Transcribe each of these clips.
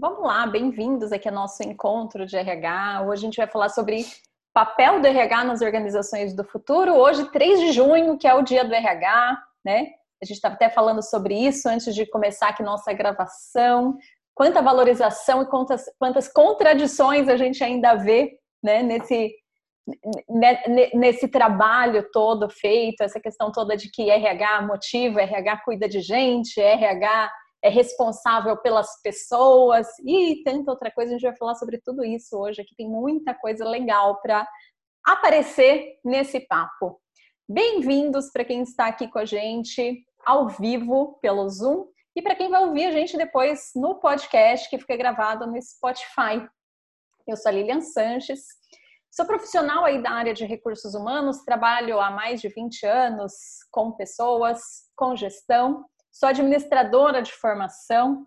Vamos lá, bem-vindos aqui ao nosso encontro de RH. Hoje a gente vai falar sobre papel do RH nas organizações do futuro. Hoje, 3 de junho, que é o dia do RH, né? A gente estava até falando sobre isso antes de começar aqui nossa gravação. Quanta valorização e quantas, quantas contradições a gente ainda vê né, nesse, nesse trabalho todo feito, essa questão toda de que RH motiva, RH cuida de gente, RH é responsável pelas pessoas e tanta outra coisa. A gente vai falar sobre tudo isso hoje. Aqui tem muita coisa legal para aparecer nesse papo. Bem-vindos para quem está aqui com a gente ao vivo pelo Zoom e para quem vai ouvir a gente depois no podcast que fica gravado no Spotify. Eu sou a Lilian Sanches, sou profissional aí da área de recursos humanos, trabalho há mais de 20 anos com pessoas, com gestão sou administradora de formação.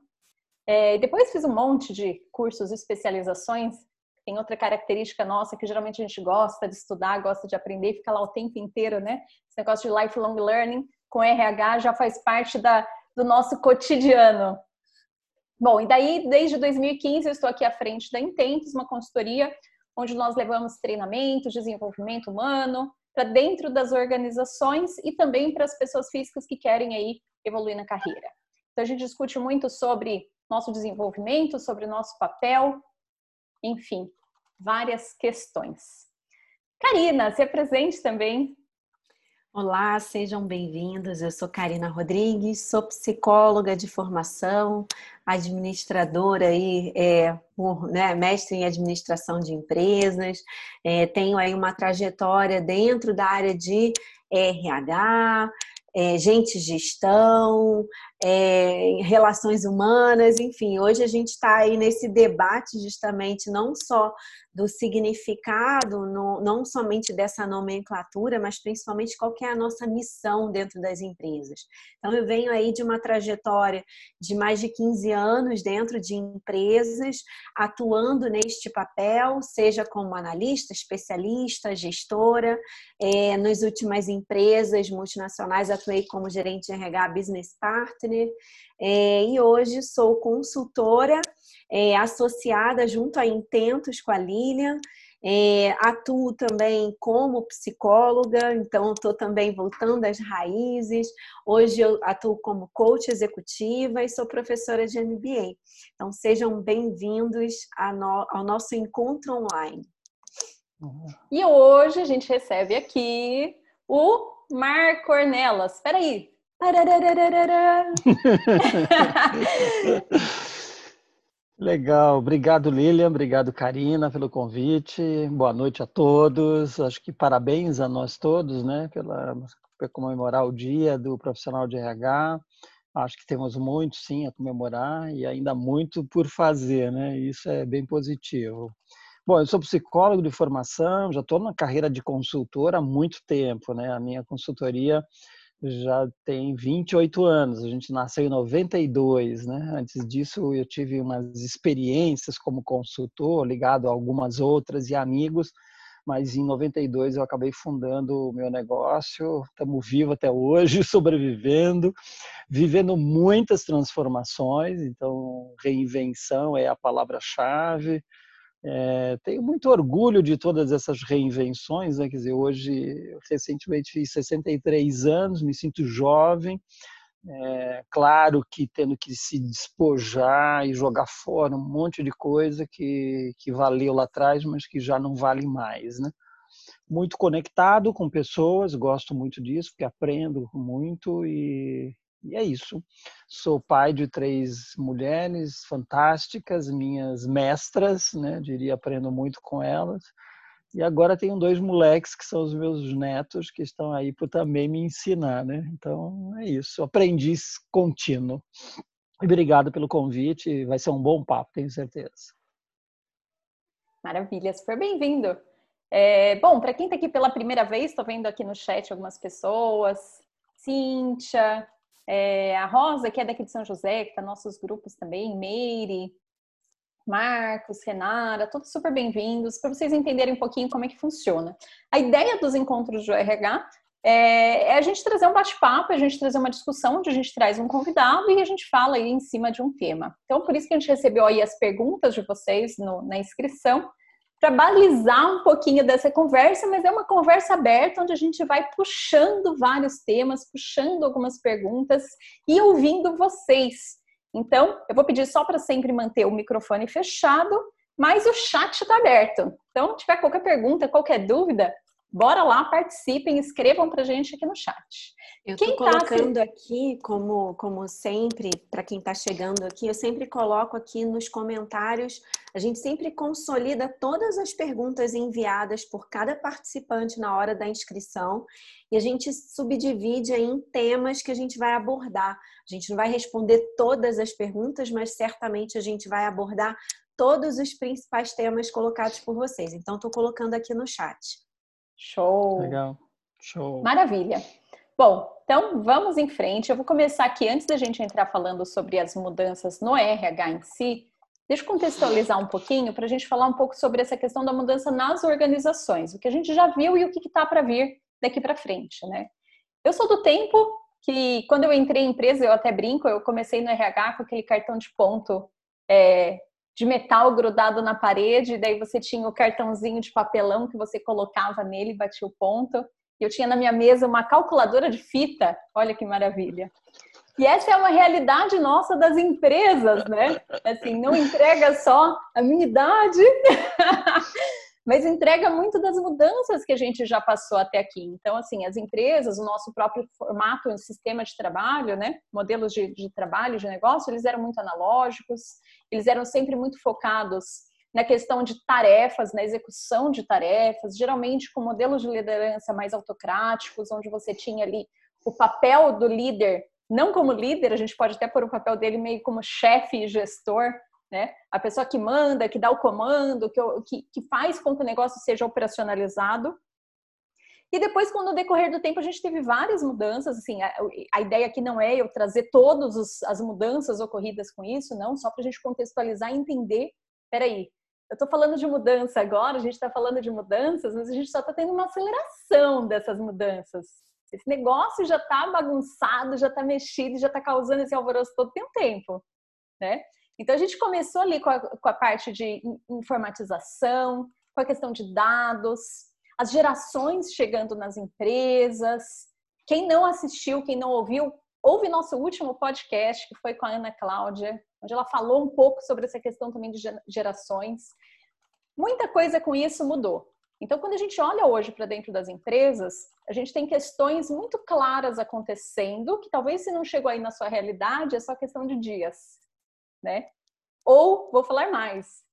É, depois fiz um monte de cursos e especializações. Tem outra característica nossa que geralmente a gente gosta de estudar, gosta de aprender fica lá o tempo inteiro, né? Esse negócio de lifelong learning com RH já faz parte da, do nosso cotidiano. Bom, e daí, desde 2015, eu estou aqui à frente da Intentos, uma consultoria onde nós levamos treinamento, desenvolvimento humano para dentro das organizações e também para as pessoas físicas que querem aí evoluir na carreira. Então, a gente discute muito sobre nosso desenvolvimento, sobre nosso papel, enfim, várias questões. Karina, se apresente também. Olá, sejam bem-vindos. Eu sou Karina Rodrigues, sou psicóloga de formação, administradora e é, né, mestre em administração de empresas. É, tenho aí uma trajetória dentro da área de RH, é, gente gestão, é, relações humanas, enfim, hoje a gente está aí nesse debate justamente não só do significado, no, não somente dessa nomenclatura, mas principalmente qual é a nossa missão dentro das empresas. Então, eu venho aí de uma trajetória de mais de 15 anos dentro de empresas, atuando neste papel, seja como analista, especialista, gestora. É, nas últimas empresas multinacionais, atuei como gerente de RH Business Partner. É, e hoje sou consultora é, associada junto a Intentos com a Lilian. É, atuo também como psicóloga, então estou também voltando às raízes. Hoje eu atuo como coach executiva e sou professora de MBA. Então sejam bem-vindos ao nosso encontro online. E hoje a gente recebe aqui o Mar Cornelas. Espera aí. Legal, obrigado Lilian, obrigado Karina pelo convite. Boa noite a todos. Acho que parabéns a nós todos, né, pela por comemorar o dia do profissional de RH. Acho que temos muito sim a comemorar e ainda muito por fazer, né? Isso é bem positivo. Bom, eu sou psicólogo de formação, já estou na carreira de consultor há muito tempo, né? A minha consultoria já tem 28 anos, a gente nasceu em 92, né? Antes disso eu tive umas experiências como consultor, ligado a algumas outras e amigos, mas em 92 eu acabei fundando o meu negócio, estamos vivos até hoje, sobrevivendo, vivendo muitas transformações, então reinvenção é a palavra-chave, é, tenho muito orgulho de todas essas reinvenções, né? quer dizer, hoje, recentemente fiz 63 anos, me sinto jovem, é, claro que tendo que se despojar e jogar fora um monte de coisa que, que valeu lá atrás, mas que já não vale mais, né? Muito conectado com pessoas, gosto muito disso, porque aprendo muito e, e é isso. Sou pai de três mulheres fantásticas, minhas mestras, né? Diria, aprendo muito com elas. E agora tenho dois moleques que são os meus netos que estão aí para também me ensinar, né? Então é isso, aprendiz contínuo. Obrigado pelo convite, vai ser um bom papo, tenho certeza. Maravilha, super bem-vindo. É, bom, para quem está aqui pela primeira vez, estou vendo aqui no chat algumas pessoas. Cíntia, é, a Rosa, que é daqui de São José, que está nossos grupos também, Meire, Marcos, Renata, todos super bem-vindos, para vocês entenderem um pouquinho como é que funciona. A ideia dos encontros do RH é, é a gente trazer um bate-papo, a gente trazer uma discussão, onde a gente traz um convidado e a gente fala aí em cima de um tema. Então, por isso que a gente recebeu aí as perguntas de vocês no, na inscrição, para balizar um pouquinho dessa conversa, mas é uma conversa aberta onde a gente vai puxando vários temas, puxando algumas perguntas e ouvindo vocês. Então, eu vou pedir só para sempre manter o microfone fechado, mas o chat está aberto. Então, tiver qualquer pergunta, qualquer dúvida, Bora lá, participem, escrevam para a gente aqui no chat. Eu estou tá colocando tá... aqui, como, como sempre, para quem está chegando aqui, eu sempre coloco aqui nos comentários, a gente sempre consolida todas as perguntas enviadas por cada participante na hora da inscrição e a gente subdivide em temas que a gente vai abordar. A gente não vai responder todas as perguntas, mas certamente a gente vai abordar todos os principais temas colocados por vocês. Então, estou colocando aqui no chat. Show! Legal. Show. Maravilha. Bom, então vamos em frente. Eu vou começar aqui, antes da gente entrar falando sobre as mudanças no RH em si, deixa eu contextualizar um pouquinho para a gente falar um pouco sobre essa questão da mudança nas organizações, o que a gente já viu e o que está para vir daqui para frente, né? Eu sou do tempo que, quando eu entrei em empresa, eu até brinco, eu comecei no RH com aquele cartão de ponto é, de metal grudado na parede, daí você tinha o cartãozinho de papelão que você colocava nele batia o ponto. Eu tinha na minha mesa uma calculadora de fita, olha que maravilha. E essa é uma realidade nossa das empresas, né? Assim, não entrega só a minha idade, mas entrega muito das mudanças que a gente já passou até aqui. Então, assim, as empresas, o nosso próprio formato, o sistema de trabalho, né? Modelos de, de trabalho, de negócio, eles eram muito analógicos, eles eram sempre muito focados na questão de tarefas, na execução de tarefas, geralmente com modelos de liderança mais autocráticos, onde você tinha ali o papel do líder, não como líder, a gente pode até pôr o papel dele meio como chefe e gestor, né? A pessoa que manda, que dá o comando, que, que, que faz com que o negócio seja operacionalizado. E depois, com o decorrer do tempo, a gente teve várias mudanças. Assim, a, a ideia aqui não é eu trazer todas as mudanças ocorridas com isso, não, só para a gente contextualizar e entender. Peraí, eu estou falando de mudança agora, a gente está falando de mudanças, mas a gente só está tendo uma aceleração dessas mudanças. Esse negócio já está bagunçado, já está mexido, já está causando esse alvoroço todo tem um tempo, né? Então a gente começou ali com a, com a parte de informatização, com a questão de dados, as gerações chegando nas empresas. Quem não assistiu, quem não ouviu, ouve nosso último podcast, que foi com a Ana Cláudia, onde ela falou um pouco sobre essa questão também de gerações. Muita coisa com isso mudou. Então, quando a gente olha hoje para dentro das empresas, a gente tem questões muito claras acontecendo, que talvez se não chegou aí na sua realidade, é só questão de dias né? Ou, vou falar mais,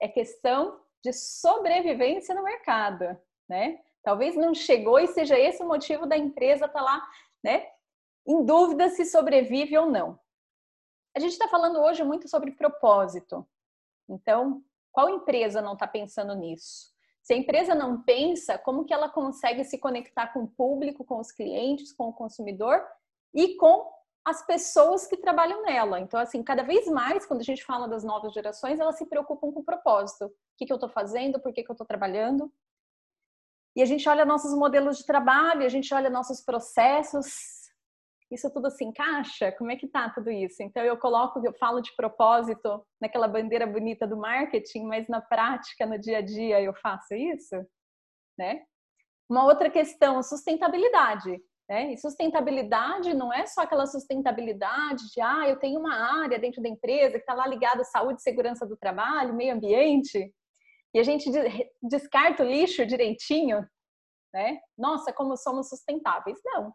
é questão de sobrevivência no mercado, né? Talvez não chegou e seja esse o motivo da empresa estar tá lá, né? Em dúvida se sobrevive ou não. A gente está falando hoje muito sobre propósito. Então, qual empresa não está pensando nisso? Se a empresa não pensa, como que ela consegue se conectar com o público, com os clientes, com o consumidor e com as pessoas que trabalham nela. Então, assim, cada vez mais, quando a gente fala das novas gerações, elas se preocupam com o propósito. O que, que eu estou fazendo? Por que, que eu estou trabalhando? E a gente olha nossos modelos de trabalho, a gente olha nossos processos. Isso tudo se encaixa? Como é que tá tudo isso? Então, eu coloco, eu falo de propósito naquela bandeira bonita do marketing, mas na prática, no dia a dia, eu faço isso? Né? Uma outra questão, sustentabilidade. Né? E sustentabilidade não é só aquela sustentabilidade de, ah, eu tenho uma área dentro da empresa que está lá ligada à saúde e segurança do trabalho, meio ambiente, e a gente descarta o lixo direitinho, né? Nossa, como somos sustentáveis. Não.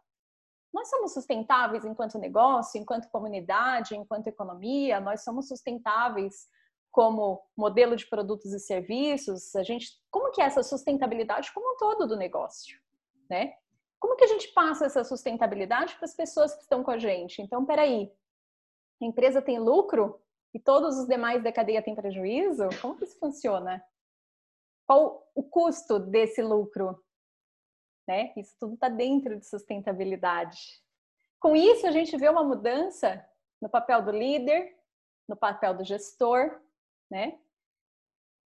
Nós somos sustentáveis enquanto negócio, enquanto comunidade, enquanto economia, nós somos sustentáveis como modelo de produtos e serviços. A gente, como que é essa sustentabilidade como um todo do negócio, né? Como que a gente passa essa sustentabilidade para as pessoas que estão com a gente? Então, peraí, a empresa tem lucro e todos os demais da cadeia têm prejuízo? Como que isso funciona? Qual o custo desse lucro? Né? Isso tudo está dentro de sustentabilidade. Com isso, a gente vê uma mudança no papel do líder, no papel do gestor, né?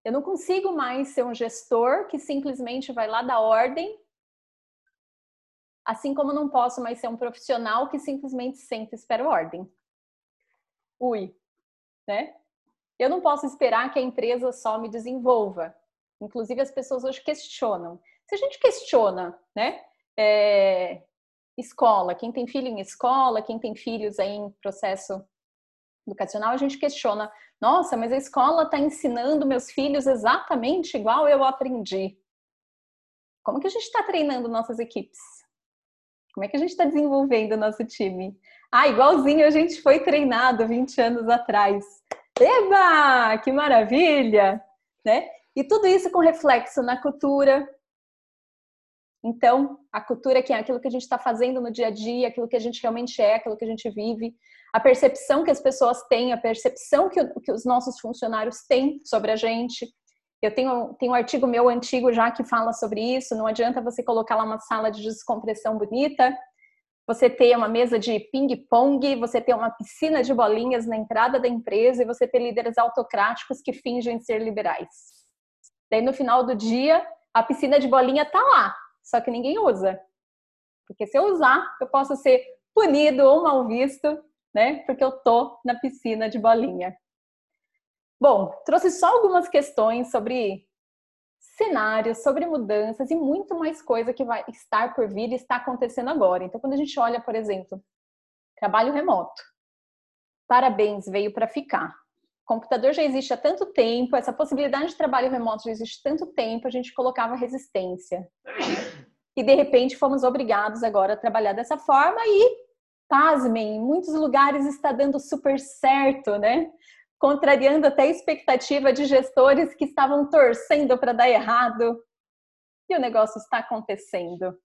Eu não consigo mais ser um gestor que simplesmente vai lá dar ordem Assim como não posso mais ser um profissional que simplesmente senta e espera ordem. Ui, né? Eu não posso esperar que a empresa só me desenvolva. Inclusive, as pessoas hoje questionam. Se a gente questiona, né? É, escola, quem tem filho em escola, quem tem filhos aí em processo educacional, a gente questiona: nossa, mas a escola está ensinando meus filhos exatamente igual eu aprendi. Como que a gente está treinando nossas equipes? Como é que a gente está desenvolvendo o nosso time? Ah, igualzinho a gente foi treinado 20 anos atrás. Eba, que maravilha! Né? E tudo isso com reflexo na cultura. Então, a cultura que é aquilo que a gente está fazendo no dia a dia, aquilo que a gente realmente é, aquilo que a gente vive, a percepção que as pessoas têm, a percepção que, que os nossos funcionários têm sobre a gente. Eu tenho, tenho um artigo meu antigo já que fala sobre isso. Não adianta você colocar lá uma sala de descompressão bonita, você ter uma mesa de ping-pong, você ter uma piscina de bolinhas na entrada da empresa e você ter líderes autocráticos que fingem ser liberais. Daí no final do dia, a piscina de bolinha tá lá, só que ninguém usa. Porque se eu usar, eu posso ser punido ou mal visto, né? Porque eu tô na piscina de bolinha. Bom, trouxe só algumas questões sobre cenários, sobre mudanças e muito mais coisa que vai estar por vir e está acontecendo agora. Então, quando a gente olha, por exemplo, trabalho remoto, parabéns, veio para ficar. Computador já existe há tanto tempo, essa possibilidade de trabalho remoto já existe há tanto tempo, a gente colocava resistência. E de repente fomos obrigados agora a trabalhar dessa forma e, pasmem, em muitos lugares está dando super certo, né? Contrariando até a expectativa de gestores que estavam torcendo para dar errado. E o negócio está acontecendo.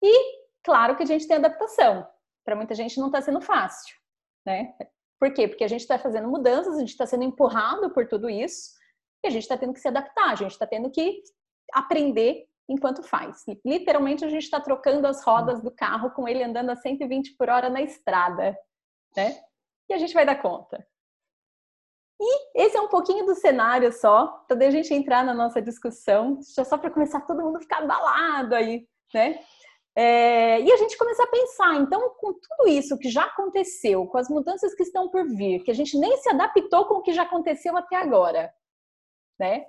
E, claro que a gente tem adaptação. Para muita gente não está sendo fácil, né? Por quê? Porque a gente está fazendo mudanças, a gente está sendo empurrado por tudo isso, e a gente está tendo que se adaptar, a gente está tendo que aprender enquanto faz. Literalmente, a gente está trocando as rodas do carro com ele andando a 120 por hora na estrada, né? E a gente vai dar conta. E esse é um pouquinho do cenário só, para a gente entrar na nossa discussão, só para começar todo mundo ficar abalado aí, né? É, e a gente começar a pensar, então, com tudo isso que já aconteceu, com as mudanças que estão por vir, que a gente nem se adaptou com o que já aconteceu até agora, né?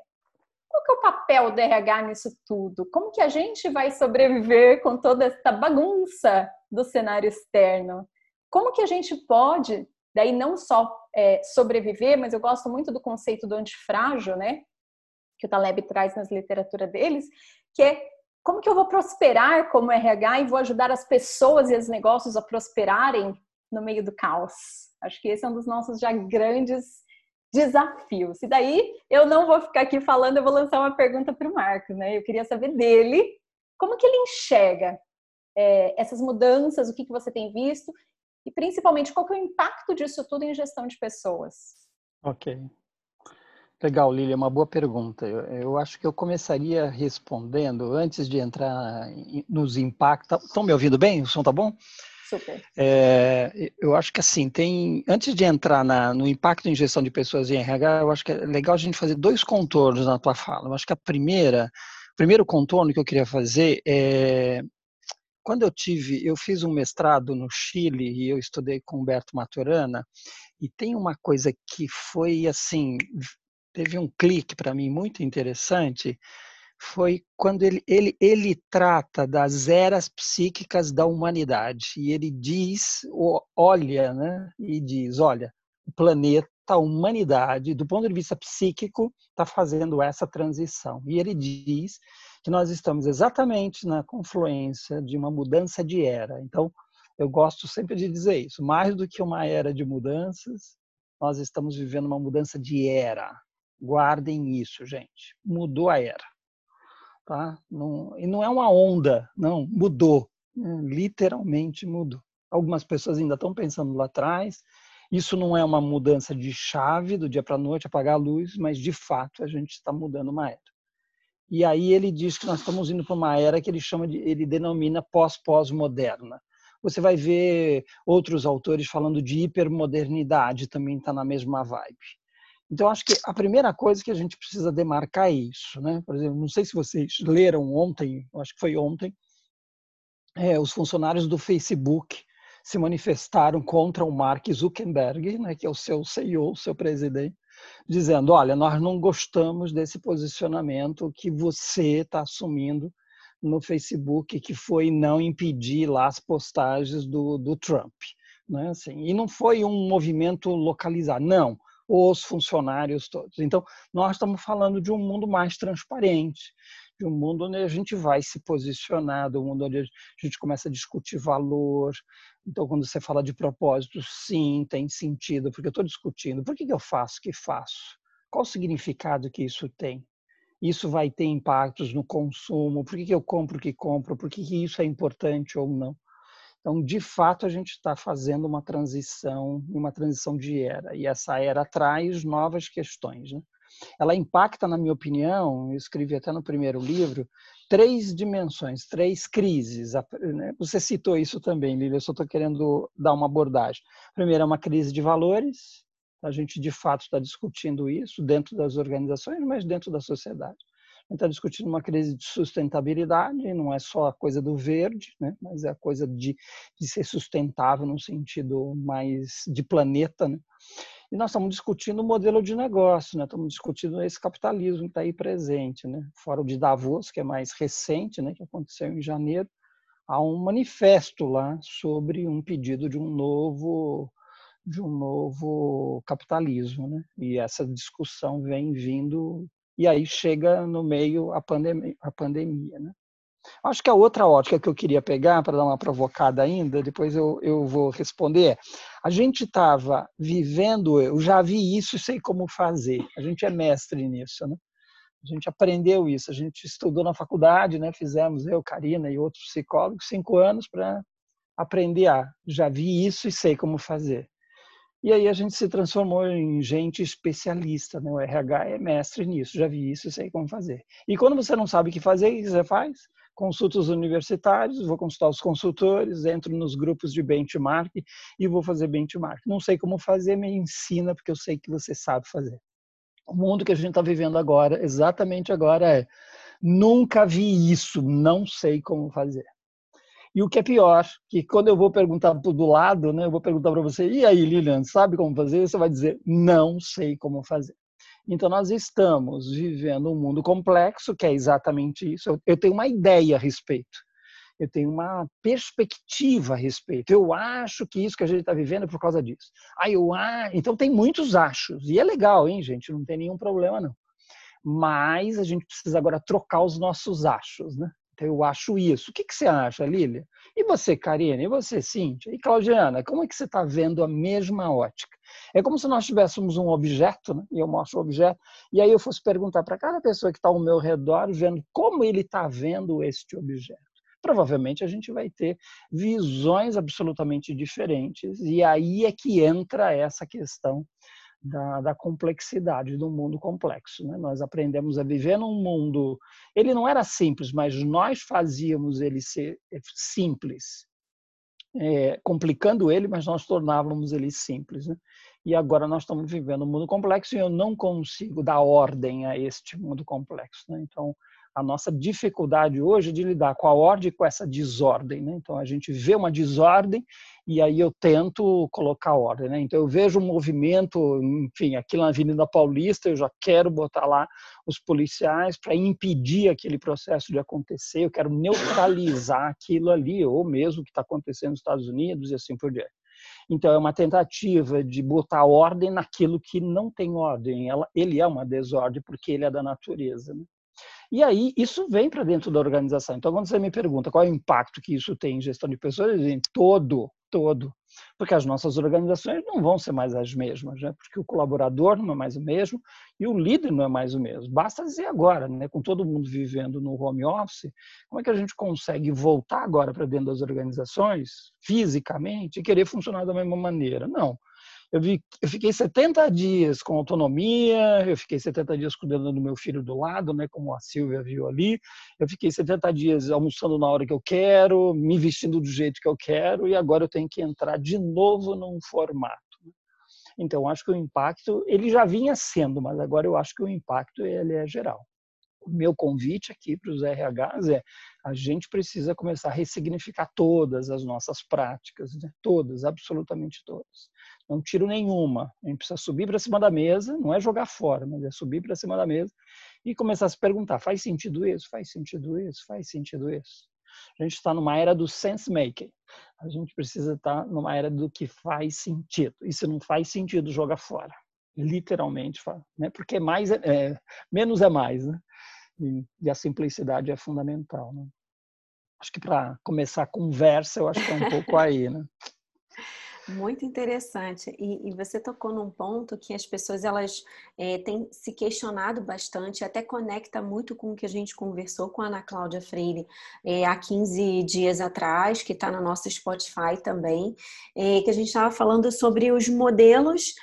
Qual que é o papel do RH nisso tudo? Como que a gente vai sobreviver com toda essa bagunça do cenário externo? Como que a gente pode, daí não só é, sobreviver, mas eu gosto muito do conceito do antifrágil, né? Que o Taleb traz nas literaturas deles, que é como que eu vou prosperar como RH e vou ajudar as pessoas e os negócios a prosperarem no meio do caos. Acho que esse é um dos nossos já grandes desafios. E daí eu não vou ficar aqui falando, eu vou lançar uma pergunta para o Marcos, né? Eu queria saber dele como que ele enxerga é, essas mudanças, o que, que você tem visto e principalmente qual que é o impacto disso tudo em gestão de pessoas? Ok. Legal, Lília, uma boa pergunta. Eu, eu, acho que eu começaria respondendo, antes de entrar nos impactos. Estão me ouvindo bem? O som tá bom? Super. É, eu acho que assim, tem. Antes de entrar na, no impacto em gestão de pessoas em RH, eu acho que é legal a gente fazer dois contornos na tua fala. Eu acho que a primeira, o primeiro contorno que eu queria fazer é quando eu tive, eu fiz um mestrado no Chile e eu estudei com Humberto Maturana, e tem uma coisa que foi assim, teve um clique para mim muito interessante, foi quando ele, ele, ele trata das eras psíquicas da humanidade. E ele diz, olha, né? E diz, olha, o planeta, a humanidade, do ponto de vista psíquico, está fazendo essa transição. E ele diz que nós estamos exatamente na confluência de uma mudança de era. Então, eu gosto sempre de dizer isso. Mais do que uma era de mudanças, nós estamos vivendo uma mudança de era. Guardem isso, gente. Mudou a era. Tá? Não, e não é uma onda, não, mudou. Literalmente mudou. Algumas pessoas ainda estão pensando lá atrás. Isso não é uma mudança de chave do dia para a noite, apagar a luz, mas de fato a gente está mudando uma era. E aí ele diz que nós estamos indo para uma era que ele chama de, ele denomina pós-pós-moderna. Você vai ver outros autores falando de hipermodernidade, também está na mesma vibe. Então, acho que a primeira coisa que a gente precisa demarcar é isso. Né? Por exemplo, não sei se vocês leram ontem, acho que foi ontem, é, os funcionários do Facebook se manifestaram contra o Mark Zuckerberg, né, que é o seu CEO, o seu presidente, dizendo: olha, nós não gostamos desse posicionamento que você está assumindo no Facebook, que foi não impedir lá as postagens do, do Trump. Né? Assim, e não foi um movimento localizado, não, os funcionários todos. Então, nós estamos falando de um mundo mais transparente, de um mundo onde a gente vai se posicionar, de um mundo onde a gente começa a discutir valor. Então, quando você fala de propósito, sim, tem sentido, porque eu estou discutindo. Por que eu faço o que faço? Qual o significado que isso tem? Isso vai ter impactos no consumo? Por que eu compro o que compro? Por que isso é importante ou não? Então, de fato, a gente está fazendo uma transição, uma transição de era, e essa era traz novas questões. Né? Ela impacta, na minha opinião, eu escrevi até no primeiro livro, três dimensões, três crises. Né? Você citou isso também, Lília, eu só estou querendo dar uma abordagem. Primeiro, é uma crise de valores, a gente de fato está discutindo isso dentro das organizações, mas dentro da sociedade gente está discutindo uma crise de sustentabilidade, não é só a coisa do verde, né? mas é a coisa de, de ser sustentável no sentido mais de planeta. Né? E nós estamos discutindo o modelo de negócio, né? estamos discutindo esse capitalismo que está aí presente. Né? Fora o de Davos, que é mais recente, né? que aconteceu em janeiro, há um manifesto lá sobre um pedido de um novo de um novo capitalismo, né? E essa discussão vem vindo e aí chega no meio a pandemia, a pandemia né? Acho que a outra ótica que eu queria pegar, para dar uma provocada ainda, depois eu, eu vou responder, é, a gente estava vivendo, eu já vi isso e sei como fazer, a gente é mestre nisso, né? A gente aprendeu isso, a gente estudou na faculdade, né? fizemos, eu, Karina e outros psicólogos, cinco anos para aprender a, já vi isso e sei como fazer. E aí a gente se transformou em gente especialista, né? O RH é mestre nisso, já vi isso, sei como fazer. E quando você não sabe o que fazer, o que você faz? Consulta os universitários, vou consultar os consultores, entro nos grupos de benchmark e vou fazer benchmark. Não sei como fazer, me ensina, porque eu sei que você sabe fazer. O mundo que a gente está vivendo agora, exatamente agora, é nunca vi isso, não sei como fazer. E o que é pior, que quando eu vou perguntar do lado, né, eu vou perguntar para você, e aí, Lilian, sabe como fazer? Você vai dizer, não sei como fazer. Então, nós estamos vivendo um mundo complexo, que é exatamente isso. Eu tenho uma ideia a respeito, eu tenho uma perspectiva a respeito. Eu acho que isso que a gente está vivendo é por causa disso. Ah, eu ah, então tem muitos achos e é legal, hein, gente? Não tem nenhum problema não. Mas a gente precisa agora trocar os nossos achos, né? Eu acho isso. O que, que você acha, Lília? E você, Karine? E você, Cíntia? E Claudiana? Como é que você está vendo a mesma ótica? É como se nós tivéssemos um objeto, né? e eu mostro o objeto, e aí eu fosse perguntar para cada pessoa que está ao meu redor, vendo como ele está vendo este objeto. Provavelmente a gente vai ter visões absolutamente diferentes, e aí é que entra essa questão da, da, complexidade do mundo complexo. Né? Nós aprendemos a viver num mundo. Ele não era simples, mas nós fazíamos ele ser simples, é, complicando ele, mas nós tornávamos ele simples. Né? E agora nós estamos vivendo um mundo complexo e eu não consigo dar ordem a este mundo complexo. Né? Então, a nossa dificuldade hoje de lidar com a ordem e com essa desordem. Né? Então, a gente vê uma desordem e aí eu tento colocar ordem. Né? Então, eu vejo um movimento, enfim, aqui na Avenida Paulista, eu já quero botar lá os policiais para impedir aquele processo de acontecer, eu quero neutralizar aquilo ali, ou mesmo o que está acontecendo nos Estados Unidos e assim por diante. Então, é uma tentativa de botar ordem naquilo que não tem ordem. Ela, ele é uma desordem porque ele é da natureza. Né? E aí isso vem para dentro da organização. Então, quando você me pergunta qual é o impacto que isso tem em gestão de pessoas, eu digo todo, todo. Porque as nossas organizações não vão ser mais as mesmas, né? porque o colaborador não é mais o mesmo e o líder não é mais o mesmo. Basta dizer agora, né? com todo mundo vivendo no home office, como é que a gente consegue voltar agora para dentro das organizações, fisicamente, e querer funcionar da mesma maneira? Não. Eu, vi, eu fiquei 70 dias com autonomia, eu fiquei 70 dias cuidando do meu filho do lado, né, como a Silvia viu ali. Eu fiquei 70 dias almoçando na hora que eu quero, me vestindo do jeito que eu quero, e agora eu tenho que entrar de novo num formato. Então, acho que o impacto, ele já vinha sendo, mas agora eu acho que o impacto ele é geral. o meu convite aqui para os RHs é a gente precisa começar a ressignificar todas as nossas práticas, né? todas, absolutamente todas. Não tiro nenhuma. A gente precisa subir para cima da mesa, não é jogar fora, mas é subir para cima da mesa e começar a se perguntar: faz sentido isso? Faz sentido isso? Faz sentido isso? A gente está numa era do sense making. A gente precisa estar tá numa era do que faz sentido. E se não faz sentido, joga fora. Literalmente, né? porque mais é, é, menos é mais. Né? E, e, a simplicidade é fundamental. Né? Acho que para começar a conversa, eu acho que é um pouco aí. Né? Muito interessante. E, e, você tocou num ponto que as pessoas elas é, têm se questionado bastante, até conecta muito com o que a gente conversou com a Ana Cláudia Freire é, há 15 dias atrás, que está no nosso Spotify também, é, que a gente estava falando sobre os modelos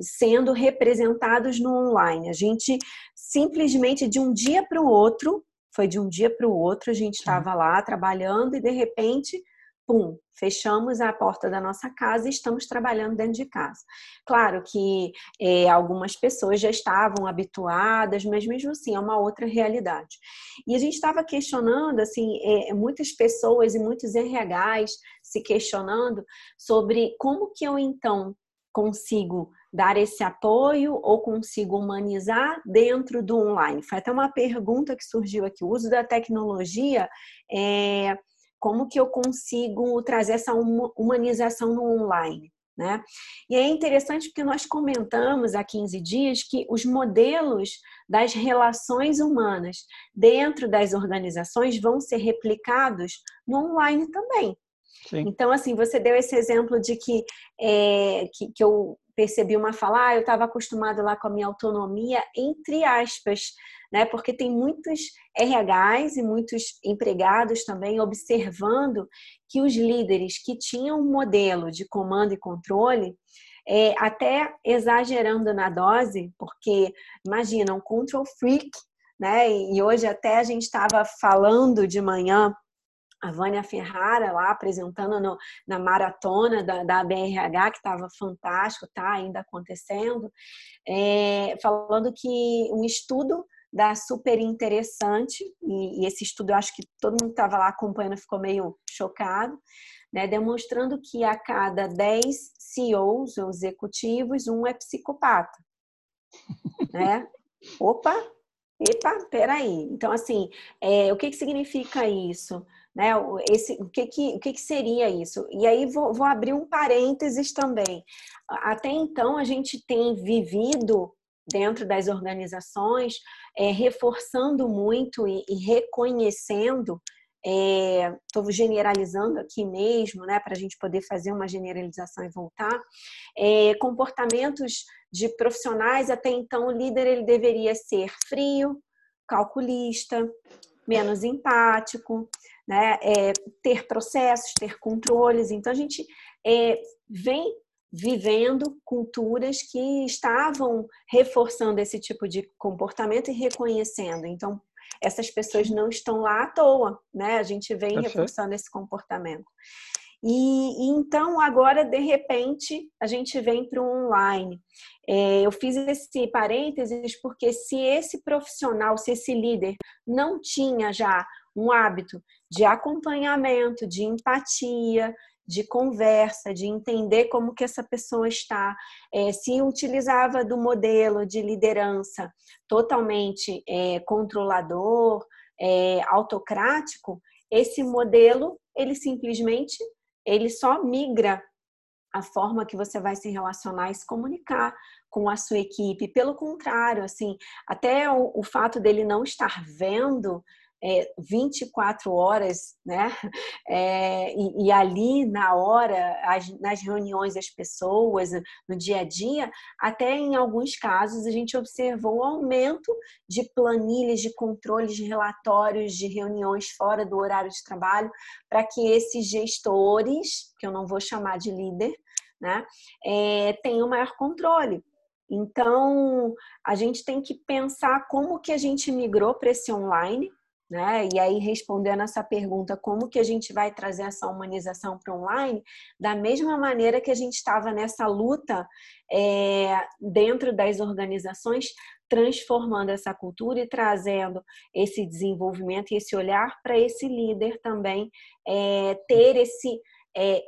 sendo representados no online. A gente simplesmente de um dia para o outro, foi de um dia para o outro, a gente estava lá trabalhando e de repente pum, fechamos a porta da nossa casa e estamos trabalhando dentro de casa. Claro que é, algumas pessoas já estavam habituadas, mas mesmo assim é uma outra realidade. E a gente estava questionando, assim, é, muitas pessoas e muitos RHs se questionando sobre como que eu então consigo dar esse apoio ou consigo humanizar dentro do online? Foi até uma pergunta que surgiu aqui. O uso da tecnologia é como que eu consigo trazer essa humanização no online? Né? E é interessante porque nós comentamos há 15 dias que os modelos das relações humanas dentro das organizações vão ser replicados no online também. Sim. Então, assim, você deu esse exemplo de que, é, que, que eu percebi uma fala, ah, eu estava acostumado lá com a minha autonomia, entre aspas, né? Porque tem muitos RHs e muitos empregados também observando que os líderes que tinham um modelo de comando e controle, é, até exagerando na dose, porque imagina, um control freak, né? E hoje até a gente estava falando de manhã a Vânia Ferrara lá apresentando no, na maratona da, da BRH, que estava fantástico, tá ainda acontecendo, é, falando que um estudo da super interessante, e, e esse estudo eu acho que todo mundo que estava lá acompanhando ficou meio chocado, né, demonstrando que a cada 10 CEOs ou executivos, um é psicopata. né? Opa, epa, peraí. Então, assim, é, o que, que significa isso? Né? Esse, o que, que, o que, que seria isso? E aí vou, vou abrir um parênteses também. Até então, a gente tem vivido dentro das organizações, é, reforçando muito e, e reconhecendo, estou é, generalizando aqui mesmo, né, para a gente poder fazer uma generalização e voltar, é, comportamentos de profissionais, até então o líder ele deveria ser frio, calculista, menos empático, né, é, ter processos, ter controles. Então a gente é, vem vivendo culturas que estavam reforçando esse tipo de comportamento e reconhecendo. Então, essas pessoas não estão lá à toa, né? A gente vem Perfeito. reforçando esse comportamento. E, e, então, agora, de repente, a gente vem para o online. É, eu fiz esse parênteses porque se esse profissional, se esse líder não tinha já um hábito de acompanhamento, de empatia, de conversa, de entender como que essa pessoa está, é, se utilizava do modelo de liderança totalmente é, controlador, é, autocrático, esse modelo ele simplesmente ele só migra a forma que você vai se relacionar e se comunicar com a sua equipe. Pelo contrário, assim, até o, o fato dele não estar vendo é, 24 horas, né? É, e, e, ali na hora, as, nas reuniões as pessoas, no dia a dia, até em alguns casos a gente observou o aumento de planilhas, de controles, de relatórios, de reuniões fora do horário de trabalho, para que esses gestores, que eu não vou chamar de líder, né, é, tenham maior controle. Então, a gente tem que pensar como que a gente migrou para esse online, né? E aí, respondendo essa pergunta, como que a gente vai trazer essa humanização para online? Da mesma maneira que a gente estava nessa luta é, dentro das organizações, transformando essa cultura e trazendo esse desenvolvimento e esse olhar para esse líder também é, ter esse, é,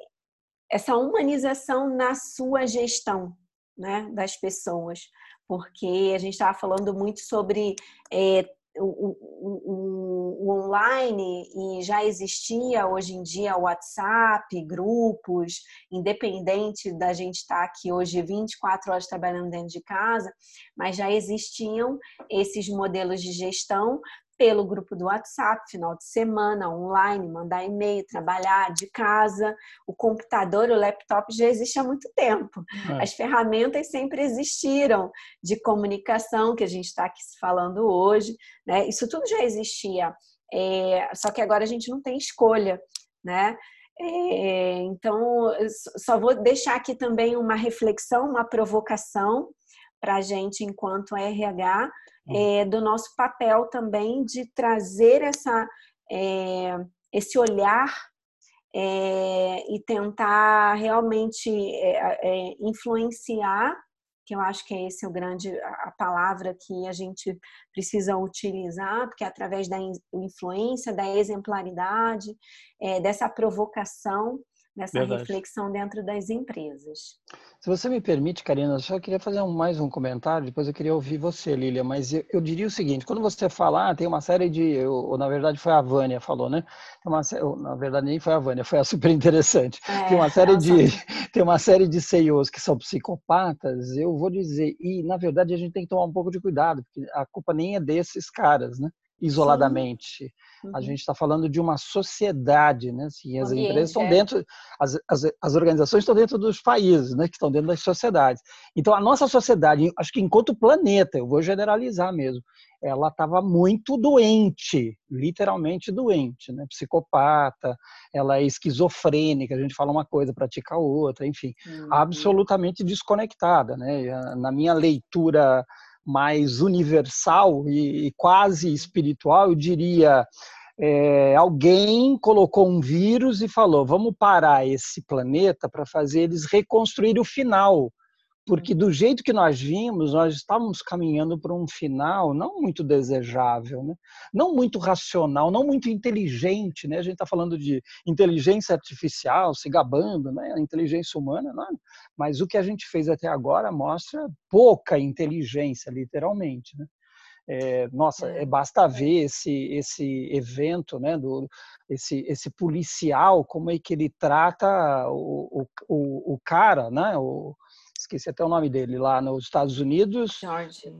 essa humanização na sua gestão né, das pessoas. Porque a gente estava falando muito sobre é, o, o, o, online e já existia hoje em dia WhatsApp, grupos, independente da gente estar aqui hoje 24 horas trabalhando dentro de casa, mas já existiam esses modelos de gestão pelo grupo do WhatsApp, final de semana, online, mandar e-mail, trabalhar de casa. O computador, o laptop já existe há muito tempo. É. As ferramentas sempre existiram de comunicação, que a gente está aqui falando hoje. Né? Isso tudo já existia. É, só que agora a gente não tem escolha, né? É, então, só vou deixar aqui também uma reflexão, uma provocação para a gente enquanto RH é, do nosso papel também de trazer essa, é, esse olhar é, e tentar realmente influenciar, que eu acho que é esse o grande a palavra que a gente precisa utilizar, porque é através da influência, da exemplaridade, dessa provocação nessa Verdade. reflexão dentro das empresas. Se você me permite, Karina, eu só queria fazer um, mais um comentário, depois eu queria ouvir você, Lilia, mas eu, eu diria o seguinte, quando você falar, ah, tem uma série de, ou, na verdade foi a Vânia falou, né? Tem uma, na verdade nem foi a Vânia, foi a super interessante. É, tem uma série de tem uma série de CEOs que são psicopatas, eu vou dizer, e na verdade a gente tem que tomar um pouco de cuidado, porque a culpa nem é desses caras, né? Isoladamente. Uhum. A gente está falando de uma sociedade, né? Assim, as Ambiente, empresas estão é. dentro, as, as, as, organizações estão dentro dos países, né? Que estão dentro das sociedades. Então, a nossa sociedade, acho que enquanto planeta, eu vou generalizar mesmo, ela estava muito doente, literalmente doente, né? Psicopata, ela é esquizofrênica, a gente fala uma coisa, pratica outra, enfim, uhum. absolutamente desconectada, né? Na minha leitura mais universal e, quase espiritual, eu diria, é, alguém colocou um vírus e falou: vamos parar esse planeta para fazer eles reconstruir o final porque do jeito que nós vimos, nós estávamos caminhando para um final não muito desejável, né? não muito racional, não muito inteligente. Né? A gente está falando de inteligência artificial, se gabando, né? a inteligência humana, não, é? mas o que a gente fez até agora mostra pouca inteligência, literalmente. Né? É, nossa, é, basta ver esse, esse evento, né, do, esse, esse policial, como é que ele trata o, o, o cara, né, o, esqueci até o nome dele, lá nos Estados Unidos. George.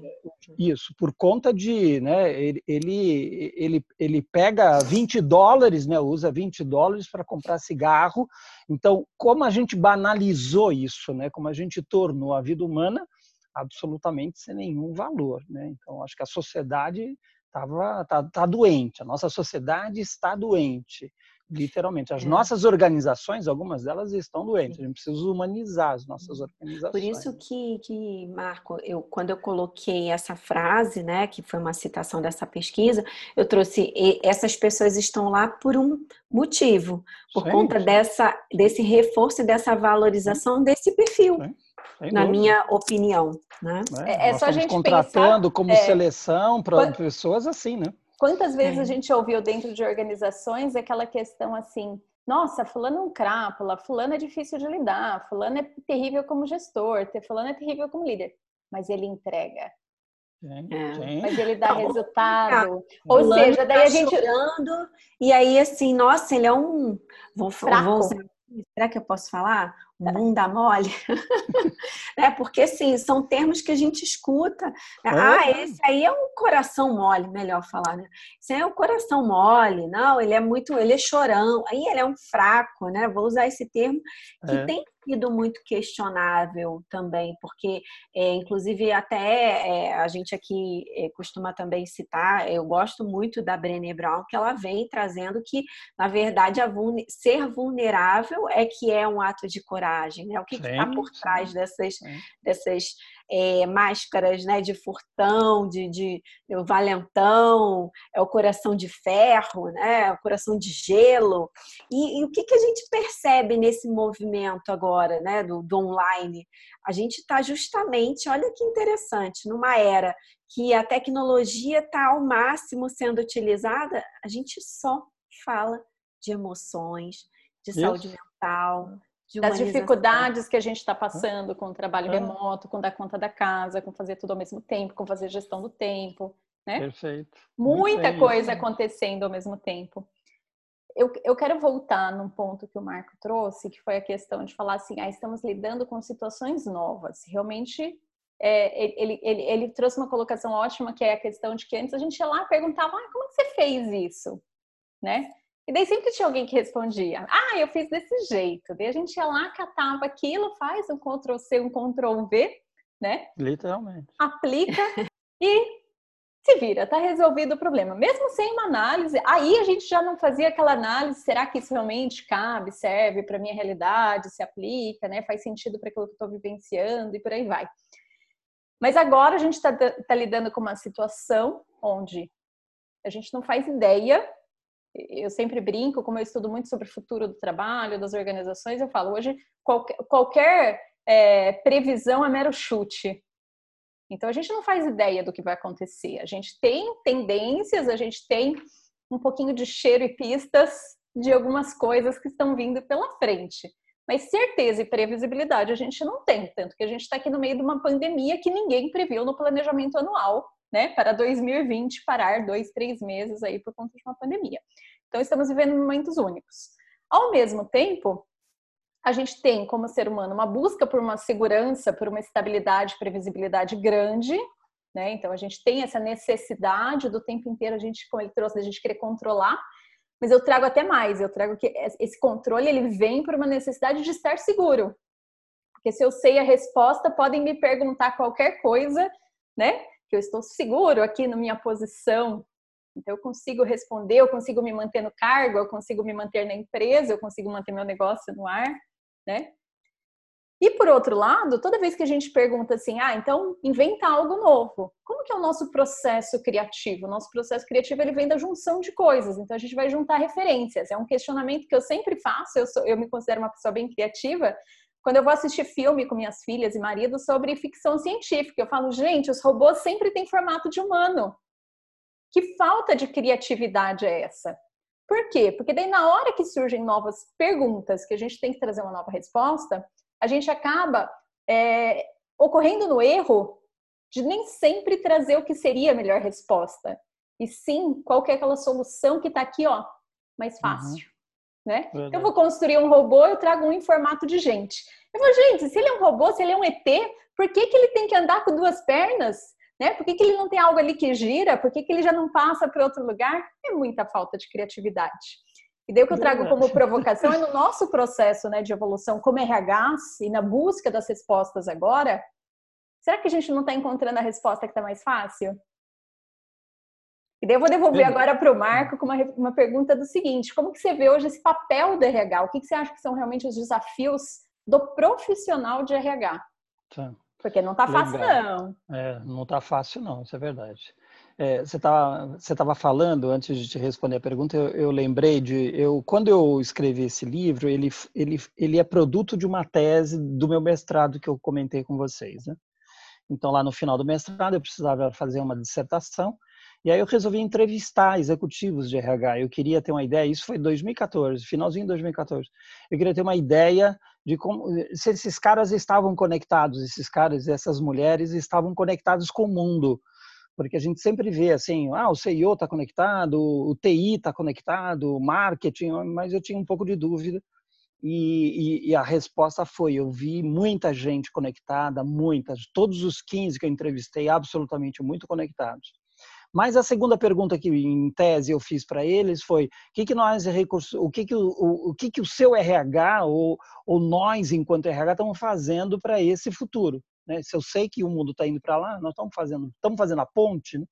Isso, por conta de, né, ele, ele, ele, ele pega 20 dólares, né, usa 20 dólares para comprar cigarro. Então, como a gente banalizou isso, né, como a gente tornou a vida humana absolutamente sem nenhum valor, né? Então, acho que a sociedade estava tá, tá doente, a nossa sociedade está doente literalmente. As é. nossas organizações, algumas delas estão doentes. A gente precisa humanizar as nossas organizações. Por isso que, que Marco, eu, quando eu coloquei essa frase, né, que foi uma citação dessa pesquisa, eu trouxe essas pessoas estão lá por um motivo, por sim, conta sim. dessa desse reforço e dessa valorização sim. desse perfil. Na minha opinião, né? É, é só a gente contratando pensar, como é, seleção para pessoas assim, né? Quantas vezes é. a gente ouviu dentro de organizações aquela questão assim, nossa, fulano é um crápula, fulano é difícil de lidar, fulano é terrível como gestor, fulano é terrível como líder, mas ele entrega. Sim, é. Mas ele dá tá resultado. Ou fulano seja, daí tá a gente chorando e aí assim, nossa, ele é um vou, vou será que eu posso falar? Um bunda mole? é, porque, assim, são termos que a gente escuta. Né? Ah, esse aí é um coração mole, melhor falar, né? Esse aí é um coração mole. Não, ele é muito, ele é chorão. Aí ele é um fraco, né? Vou usar esse termo que é. tem sido muito questionável também, porque, é, inclusive, até é, a gente aqui é, costuma também citar, eu gosto muito da Brené Brown, que ela vem trazendo que, na verdade, vulne ser vulnerável é que é um ato de coragem, né? O que está por trás dessas, dessas é, máscaras né, de furtão, de, de, de valentão, é o coração de ferro, né, o coração de gelo. E, e o que, que a gente percebe nesse movimento agora né, do, do online? A gente está justamente, olha que interessante, numa era que a tecnologia está ao máximo sendo utilizada, a gente só fala de emoções, de Isso. saúde mental, das dificuldades que a gente está passando com o trabalho remoto, com dar conta da casa, com fazer tudo ao mesmo tempo, com fazer gestão do tempo, né? Perfeito. Muita coisa acontecendo ao mesmo tempo. Eu, eu quero voltar num ponto que o Marco trouxe, que foi a questão de falar assim, ah, estamos lidando com situações novas. Realmente, é, ele, ele, ele trouxe uma colocação ótima, que é a questão de que antes a gente ia lá e perguntava, ah, como é que você fez isso? Né? E daí sempre tinha alguém que respondia: Ah, eu fiz desse jeito. Daí a gente ia lá, catava aquilo, faz um Ctrl C, um Ctrl V, né? Literalmente. Aplica e se vira, tá resolvido o problema. Mesmo sem uma análise, aí a gente já não fazia aquela análise: será que isso realmente cabe, serve para minha realidade, se aplica, né? Faz sentido para aquilo que eu estou vivenciando e por aí vai. Mas agora a gente está tá lidando com uma situação onde a gente não faz ideia eu sempre brinco, como eu estudo muito sobre o futuro do trabalho, das organizações, eu falo, hoje qualquer, qualquer é, previsão é mero chute. Então a gente não faz ideia do que vai acontecer. A gente tem tendências, a gente tem um pouquinho de cheiro e pistas de algumas coisas que estão vindo pela frente. Mas certeza e previsibilidade a gente não tem, tanto que a gente está aqui no meio de uma pandemia que ninguém previu no planejamento anual né, para 2020 parar dois, três meses aí por conta de uma pandemia. Então, estamos vivendo momentos únicos. Ao mesmo tempo, a gente tem, como ser humano, uma busca por uma segurança, por uma estabilidade, previsibilidade grande, né? Então, a gente tem essa necessidade do tempo inteiro, a gente, como ele trouxe, a gente querer controlar, mas eu trago até mais, eu trago que esse controle, ele vem por uma necessidade de estar seguro. Porque se eu sei a resposta, podem me perguntar qualquer coisa, né? Que eu estou seguro aqui na minha posição. Então, eu consigo responder, eu consigo me manter no cargo, eu consigo me manter na empresa, eu consigo manter meu negócio no ar, né? E por outro lado, toda vez que a gente pergunta assim, ah, então inventa algo novo. Como que é o nosso processo criativo? O nosso processo criativo ele vem da junção de coisas. Então a gente vai juntar referências. É um questionamento que eu sempre faço. Eu, sou, eu me considero uma pessoa bem criativa, quando eu vou assistir filme com minhas filhas e marido sobre ficção científica, eu falo, gente, os robôs sempre têm formato de humano. Que falta de criatividade é essa? Por quê? Porque daí na hora que surgem novas perguntas, que a gente tem que trazer uma nova resposta, a gente acaba é, ocorrendo no erro de nem sempre trazer o que seria a melhor resposta. E sim, qual é aquela solução que está aqui, ó, mais uhum. fácil. Uhum. Né? Eu vou construir um robô, eu trago um em formato de gente. Eu falo, gente, se ele é um robô, se ele é um ET, por que, que ele tem que andar com duas pernas? Né? Por que, que ele não tem algo ali que gira? Por que, que ele já não passa para outro lugar? É muita falta de criatividade. E daí o que eu trago como provocação é no nosso processo né, de evolução como RH e na busca das respostas agora, será que a gente não está encontrando a resposta que está mais fácil? Daí eu vou devolver agora para o Marco com uma, uma pergunta do seguinte: como que você vê hoje esse papel do RH? O que, que você acha que são realmente os desafios do profissional de RH. Tá. Porque não está fácil, não. É, não está fácil, não, isso é verdade. É, você estava você tava falando, antes de te responder a pergunta, eu, eu, lembrei de. Eu, quando eu escrevi esse livro, ele, ele, ele é produto de uma tese do meu mestrado que eu comentei com vocês. Né? Então, lá no final do mestrado, eu precisava fazer uma dissertação e aí eu resolvi entrevistar executivos de RH. Eu queria ter uma ideia, isso foi em 2014, finalzinho de 2014. Eu queria ter uma ideia de como se esses caras estavam conectados, esses caras essas mulheres estavam conectados com o mundo. Porque a gente sempre vê assim, ah, o CEO está conectado, o TI está conectado, o marketing, mas eu tinha um pouco de dúvida. E, e, e, a resposta foi: eu vi muita gente conectada, muitas, todos os 15 que eu entrevistei, absolutamente muito conectados. Mas a segunda pergunta que em tese eu fiz para eles foi: o que que nós o que que o, o, o que que o seu RH ou, ou nós enquanto RH estamos fazendo para esse futuro? Né? Se eu sei que o mundo está indo para lá, nós estamos fazendo estamos fazendo a ponte. Né?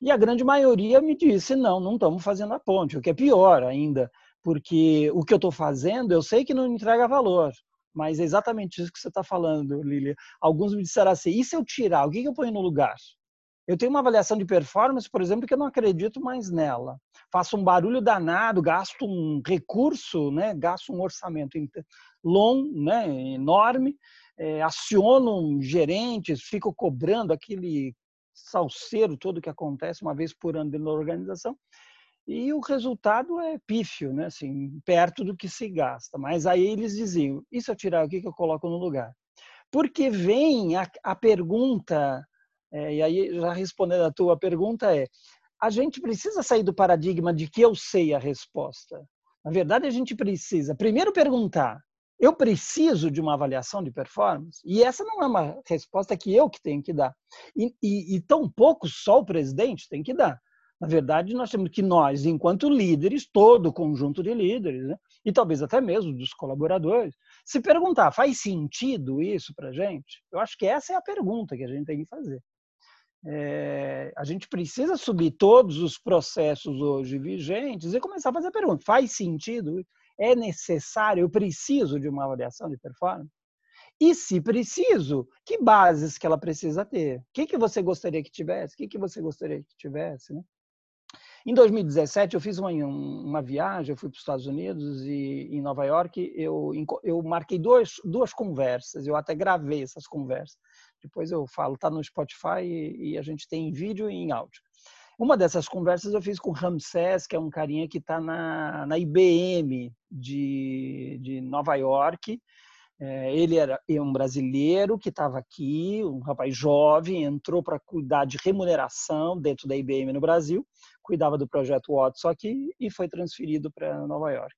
E a grande maioria me disse: não, não estamos fazendo a ponte, o que é pior ainda, porque o que eu estou fazendo eu sei que não entrega valor. mas é exatamente isso que você está falando, Lilia. Alguns me disseram assim: e se eu tirar, o que, que eu ponho no lugar? Eu tenho uma avaliação de performance, por exemplo, que eu não acredito mais nela. Faço um barulho danado, gasto um recurso, né? gasto um orçamento longo, né? enorme, é, aciono gerentes, fico cobrando aquele salseiro todo que acontece uma vez por ano dentro da organização e o resultado é pífio, né? assim, perto do que se gasta. Mas aí eles diziam, se eu tirar o que eu coloco no lugar? Porque vem a, a pergunta é, e aí, já respondendo a tua pergunta, é: a gente precisa sair do paradigma de que eu sei a resposta. Na verdade, a gente precisa primeiro perguntar: eu preciso de uma avaliação de performance? E essa não é uma resposta que eu que tenho que dar. E, e, e tão pouco só o presidente tem que dar. Na verdade, nós temos que nós, enquanto líderes, todo o conjunto de líderes, né? e talvez até mesmo dos colaboradores, se perguntar, faz sentido isso para a gente? Eu acho que essa é a pergunta que a gente tem que fazer. É, a gente precisa subir todos os processos hoje vigentes e começar a fazer a pergunta: faz sentido? É necessário? Eu preciso de uma avaliação de performance? E se preciso, que bases que ela precisa ter? O que, que você gostaria que tivesse? O que, que você gostaria que tivesse? Né? Em 2017, eu fiz uma, uma viagem, eu fui para os Estados Unidos e em Nova York eu, eu marquei dois, duas conversas, eu até gravei essas conversas depois eu falo, está no Spotify e, e, a gente tem em vídeo e em áudio. Uma dessas conversas eu fiz com Ramsés, que é um carinha que está na, na IBM de, de Nova York. É, ele era um brasileiro que estava aqui, um rapaz jovem, entrou para cuidar de remuneração dentro da IBM no Brasil, cuidava do projeto Watson aqui e foi transferido para Nova York.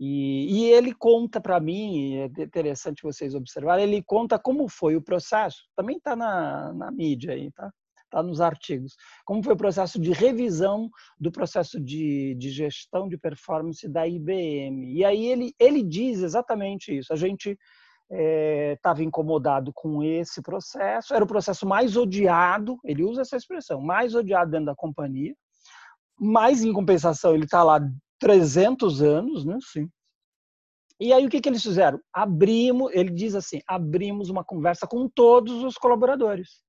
E, e ele conta para mim, é interessante vocês observarem, ele conta como foi o processo, também está na, na mídia aí, tá? Está nos artigos. Como foi o processo de revisão do processo de, de gestão de performance da IBM. E aí ele, ele diz exatamente isso. A gente estava é, incomodado com esse processo, era o processo mais odiado, ele usa essa expressão, mais odiado dentro da companhia, mas em compensação ele está lá 300 anos, né? Sim. E aí o que, que eles fizeram? Abrimos, ele diz assim, abrimos uma conversa com todos os colaboradores.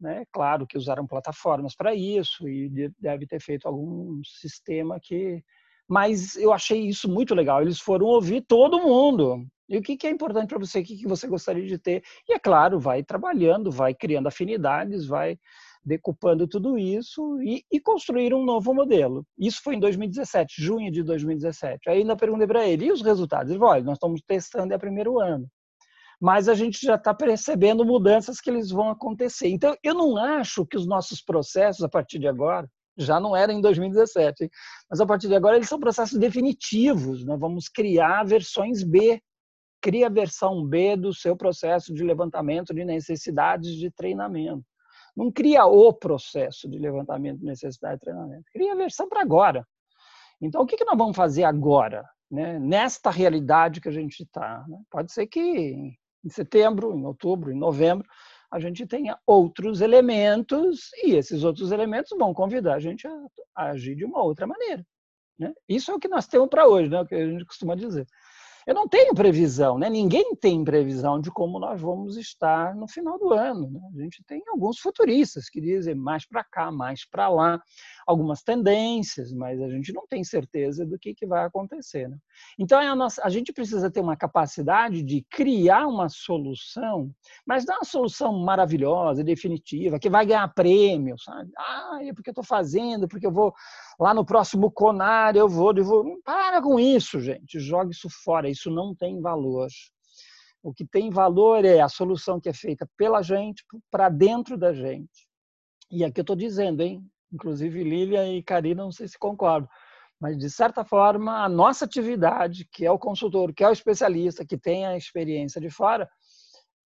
Né? Claro que usaram plataformas para isso e deve ter feito algum sistema que... Mas eu achei isso muito legal. Eles foram ouvir todo mundo. E o que, que é importante para você? O que, que você gostaria de ter? E é claro, vai trabalhando, vai criando afinidades, vai decupando tudo isso e, e construir um novo modelo. Isso foi em 2017, junho de 2017. Aí ainda perguntei para ele, e os resultados? Ele falou, olha, nós estamos testando é primeiro ano. Mas a gente já está percebendo mudanças que eles vão acontecer. Então, eu não acho que os nossos processos, a partir de agora, já não era em 2017, hein? mas a partir de agora eles são processos definitivos. Nós vamos criar versões B. Cria a versão B do seu processo de levantamento de necessidades de treinamento. Não cria o processo de levantamento de necessidade de treinamento, cria a versão para agora. Então, o que, que nós vamos fazer agora, né? nesta realidade que a gente está? Né? Pode ser que em setembro, em outubro, em novembro, a gente tenha outros elementos e esses outros elementos vão convidar a gente a, agir de uma outra maneira. Né? Isso é o que nós temos para hoje, né? o que a gente costuma dizer. Eu não tenho previsão, né? Ninguém tem previsão de como nós vamos estar no final do ano. Né? A gente tem alguns futuristas que dizem mais para cá, mais para lá, algumas tendências, mas a gente não tem certeza do que, que vai acontecer. Né? Então, é a, nossa, a gente precisa ter uma capacidade de criar uma solução, mas não uma solução maravilhosa, definitiva, que vai ganhar prêmio, sabe? Ah, é porque eu estou fazendo, porque eu vou lá no próximo Conar, eu vou, eu vou. Para com isso, gente. Jogue isso fora isso não tem valor. O que tem valor é a solução que é feita pela gente, para dentro da gente. E aqui eu estou dizendo, hein? Inclusive Lília e Karina, não sei se concordam, mas de certa forma a nossa atividade, que é o consultor, que é o especialista, que tem a experiência de fora,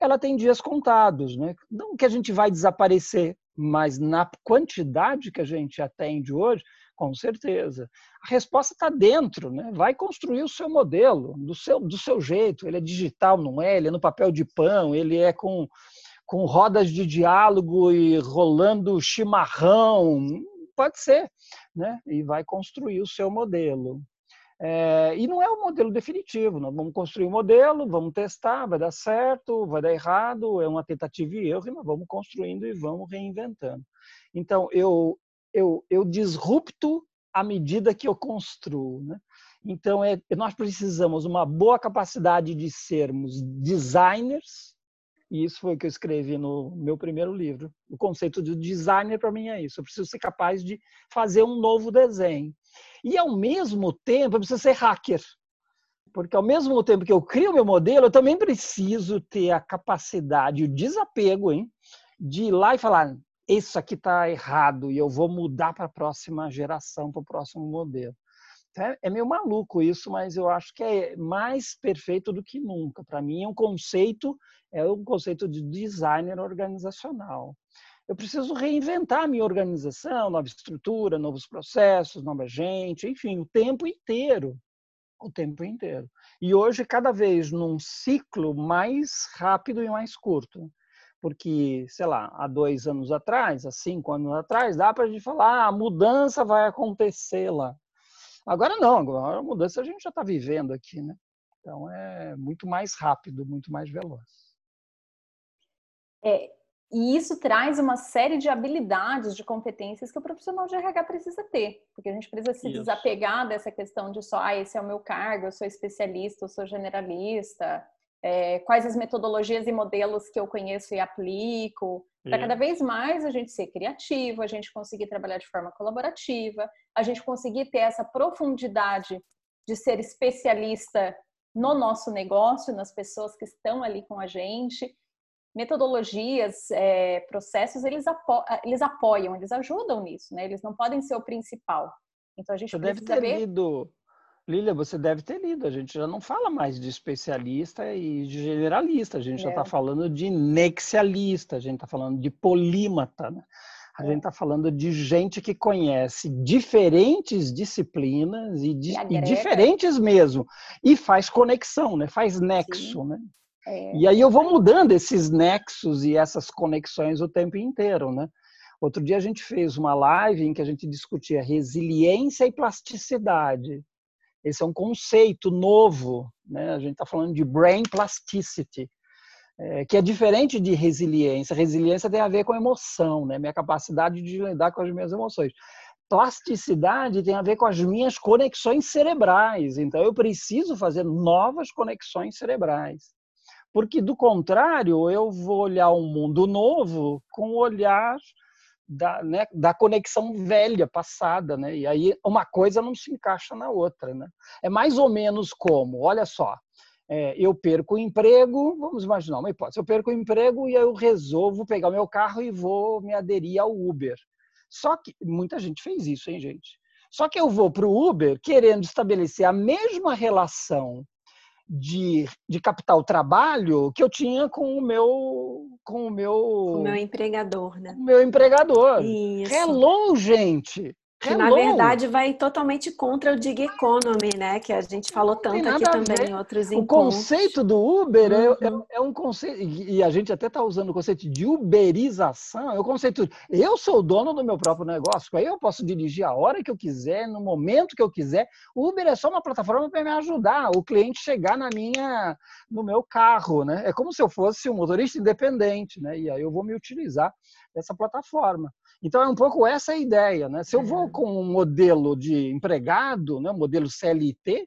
ela tem dias contados, né? Não que a gente vai desaparecer, mas na quantidade que a gente atende hoje, com certeza. A resposta está dentro, né? Vai construir o seu modelo, do seu, do seu jeito. Ele é digital, não é? Ele é no papel de pão, ele é com, com rodas de diálogo e rolando chimarrão. Pode ser, né? E vai construir o seu modelo. É, e não é o modelo definitivo. Nós vamos construir um modelo, vamos testar, vai dar certo, vai dar errado, é uma tentativa e erro, nós vamos construindo e vamos reinventando. Então, eu, eu, eu disrupto à medida que eu construo. Né? Então, é, nós precisamos uma boa capacidade de sermos designers, e isso foi o que eu escrevi no meu primeiro livro. O conceito de designer para mim é isso. Eu preciso ser capaz de fazer um novo desenho. E ao mesmo tempo, eu preciso ser hacker. Porque ao mesmo tempo que eu crio meu modelo, eu também preciso ter a capacidade, o desapego, hein, de ir lá e falar: isso aqui está errado e eu vou mudar para a próxima geração, para o próximo modelo. É, é meio maluco isso, mas eu acho que é mais perfeito do que nunca. Para mim, é um conceito, é um conceito de designer organizacional. Eu preciso reinventar a minha organização, nova estrutura, novos processos, nova gente, enfim, o tempo inteiro. O tempo inteiro. E hoje, cada vez num ciclo mais rápido e mais curto. Porque, sei lá, há dois anos atrás, há cinco anos atrás, dá para a gente falar, ah, a mudança vai acontecer lá. Agora não, agora a mudança a gente já está vivendo aqui, né? Então é muito mais rápido, muito mais veloz. É, e isso traz uma série de habilidades, de competências que o profissional de RH precisa ter, porque a gente precisa se isso. desapegar dessa questão de só, ah, esse é o meu cargo, eu sou especialista, eu sou generalista, é, quais as metodologias e modelos que eu conheço e aplico, para cada vez mais a gente ser criativo, a gente conseguir trabalhar de forma colaborativa, a gente conseguir ter essa profundidade de ser especialista no nosso negócio, nas pessoas que estão ali com a gente. Metodologias, é, processos, eles, apo eles apoiam, eles ajudam nisso, né? Eles não podem ser o principal. Então a gente Você deve ter ver... lido Lília, você deve ter lido. A gente já não fala mais de especialista e de generalista. A gente é. já está falando de nexialista, a gente está falando de polímata. Né? A é. gente está falando de gente que conhece diferentes disciplinas e, e, e, diferentes mesmo. E faz conexão, né? faz nexo. Né? É. E aí eu vou mudando esses nexos e essas conexões o tempo inteiro. Né? Outro dia a gente fez uma live em que a gente discutia resiliência e plasticidade. Esse é um conceito novo, né? a gente está falando de brain plasticity, é, que é diferente de resiliência. Resiliência tem a ver com emoção, né? minha capacidade de lidar com as minhas emoções. Plasticidade tem a ver com as minhas conexões cerebrais. Então, eu preciso fazer novas conexões cerebrais. Porque, do contrário, eu vou olhar um mundo novo com olhar da, né, da conexão velha, passada, né? E aí uma coisa não se encaixa na outra, né? É mais ou menos como, olha só, é, eu perco o emprego, vamos imaginar uma hipótese, eu perco o emprego e eu resolvo pegar o meu carro e vou me aderir ao Uber. Só que muita gente fez isso, hein, gente? Só que eu vou para o Uber querendo estabelecer a mesma relação de, de capital-trabalho que eu tinha com o meu com o meu o meu empregador, né? O meu empregador. Isso. Hello, gente. Que na verdade vai totalmente contra o gig economy, né? Que a gente falou tanto aqui também em outros encontros. O conceito do Uber é, é uhum. é, é, um conceito, e a gente até está usando o conceito de uberização, é o conceito, eu sou o dono do meu próprio negócio, aí eu posso dirigir a hora que eu quiser, no momento que eu quiser. O Uber é só uma plataforma para me ajudar o cliente chegar na minha, no meu carro, né? É como se eu fosse um motorista independente, né? E aí eu vou me utilizar dessa plataforma. Então é um pouco essa a ideia, né? Se eu vou com um modelo de empregado, né, um modelo CLT,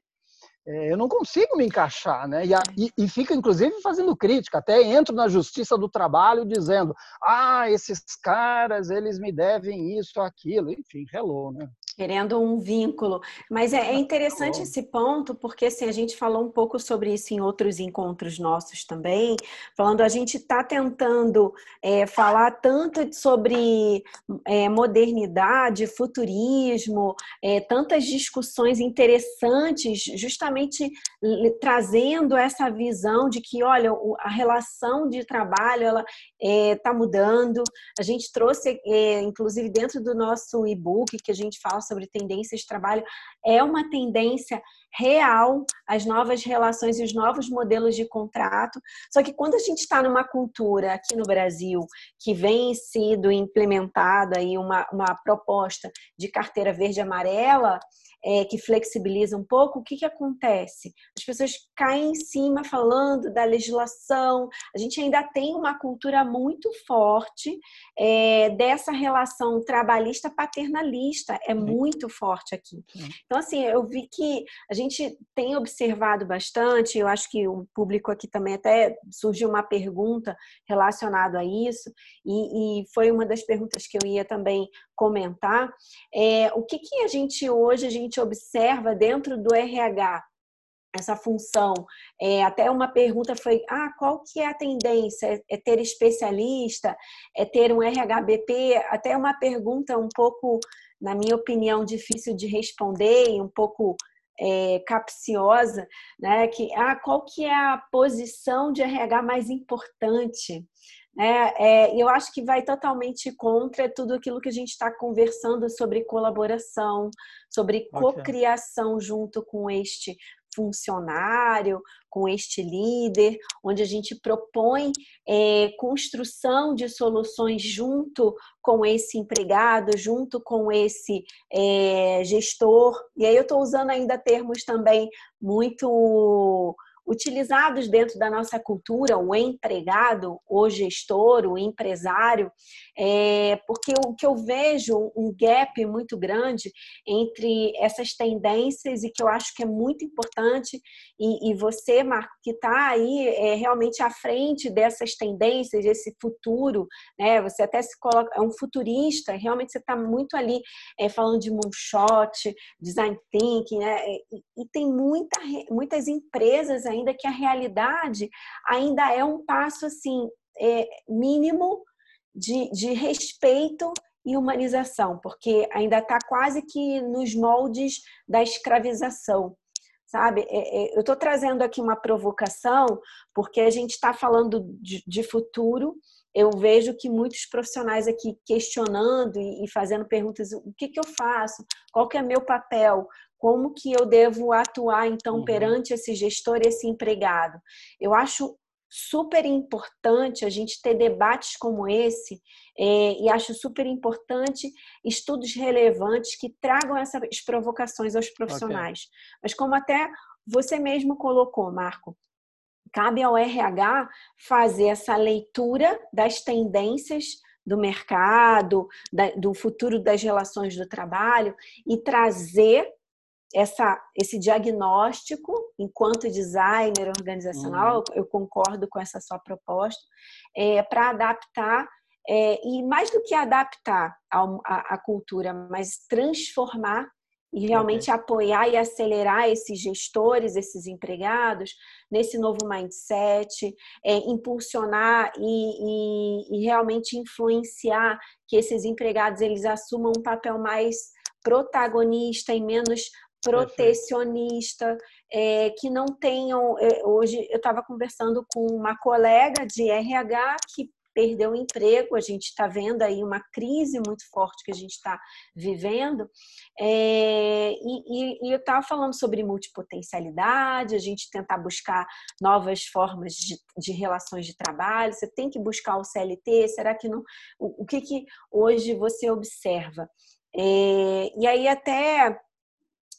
é, eu não consigo me encaixar, né? E, a, e, e fica, inclusive, fazendo crítica. Até entro na Justiça do Trabalho dizendo: ah, esses caras, eles me devem isso, aquilo. Enfim, hello, né? Querendo um vínculo. Mas é, é interessante esse ponto, porque assim, a gente falou um pouco sobre isso em outros encontros nossos também, falando a gente está tentando é, falar tanto sobre é, modernidade, futurismo, é, tantas discussões interessantes, justamente trazendo essa visão de que, olha, a relação de trabalho ela está é, mudando. A gente trouxe, é, inclusive, dentro do nosso e-book que a gente fala sobre tendências de trabalho, é uma tendência real as novas relações e os novos modelos de contrato. Só que quando a gente está numa cultura aqui no Brasil que vem sido implementada aí uma, uma proposta de carteira verde e amarela, é, que flexibiliza um pouco, o que, que acontece? As pessoas caem em cima falando da legislação. A gente ainda tem uma cultura muito forte é, dessa relação trabalhista paternalista, é muito forte aqui. Então, assim, eu vi que a gente tem observado bastante, eu acho que o público aqui também até surgiu uma pergunta relacionada a isso, e, e foi uma das perguntas que eu ia também comentar. É, o que, que a gente hoje a gente observa dentro do RH? essa função. É, até uma pergunta foi: ah, qual que é a tendência? É, ter especialista? É ter um RHBP? Até uma pergunta um pouco, na minha opinião, difícil de responder e um pouco é, capciosa, né? Que ah, qual que é a posição de RH mais importante? É, é, eu acho que vai totalmente contra tudo aquilo que a gente está conversando sobre colaboração, sobre okay. cocriação junto com este funcionário, com este líder, onde a gente propõe é, construção de soluções junto com esse empregado, junto com esse é, gestor. E aí eu estou usando ainda termos também muito utilizados dentro da nossa cultura, o empregado, o gestor, o empresário, é, porque o que eu vejo um gap muito grande entre essas tendências e que eu acho que é muito importante, e, e você, Marco, que está aí é, realmente à frente dessas tendências, desse futuro, né? Você até se coloca, é um futurista, realmente você está muito ali é, falando de moonshot, design thinking, né? E, e tem muita, muitas empresas aí ainda que a realidade ainda é um passo assim é, mínimo de, de respeito e humanização, porque ainda está quase que nos moldes da escravização. Sabe, é, é, eu estou trazendo aqui uma provocação, porque a gente está falando de, futuro, eu vejo que muitos profissionais aqui questionando e, fazendo perguntas: o que, que eu faço? Qual que é meu papel? Como que eu devo atuar então uhum. perante esse gestor, esse empregado? Eu acho super importante a gente ter debates como esse é, e acho super importante estudos relevantes que tragam essas provocações aos profissionais. Okay. Mas como até você mesmo colocou, Marco, cabe ao RH fazer essa leitura das tendências do mercado, do futuro das relações do trabalho e trazer essa, esse diagnóstico enquanto designer organizacional, uhum. eu concordo com essa sua proposta, é, para adaptar é, e mais do que adaptar a, cultura, mas transformar e realmente apoiar e acelerar esses gestores, esses empregados nesse novo mindset, é, impulsionar e, e, e realmente influenciar que esses empregados eles assumam um papel mais protagonista e menos protecionista, é, que não tenham. É, hoje eu estava conversando com uma colega de RH que perdeu o emprego, a gente está vendo aí uma crise muito forte que a gente está vivendo, é, e, e, eu estava falando sobre multipotencialidade, a gente tentar buscar novas formas de, de, relações de trabalho, você tem que buscar o CLT, será que não? O, o que, que hoje você observa? É, e aí até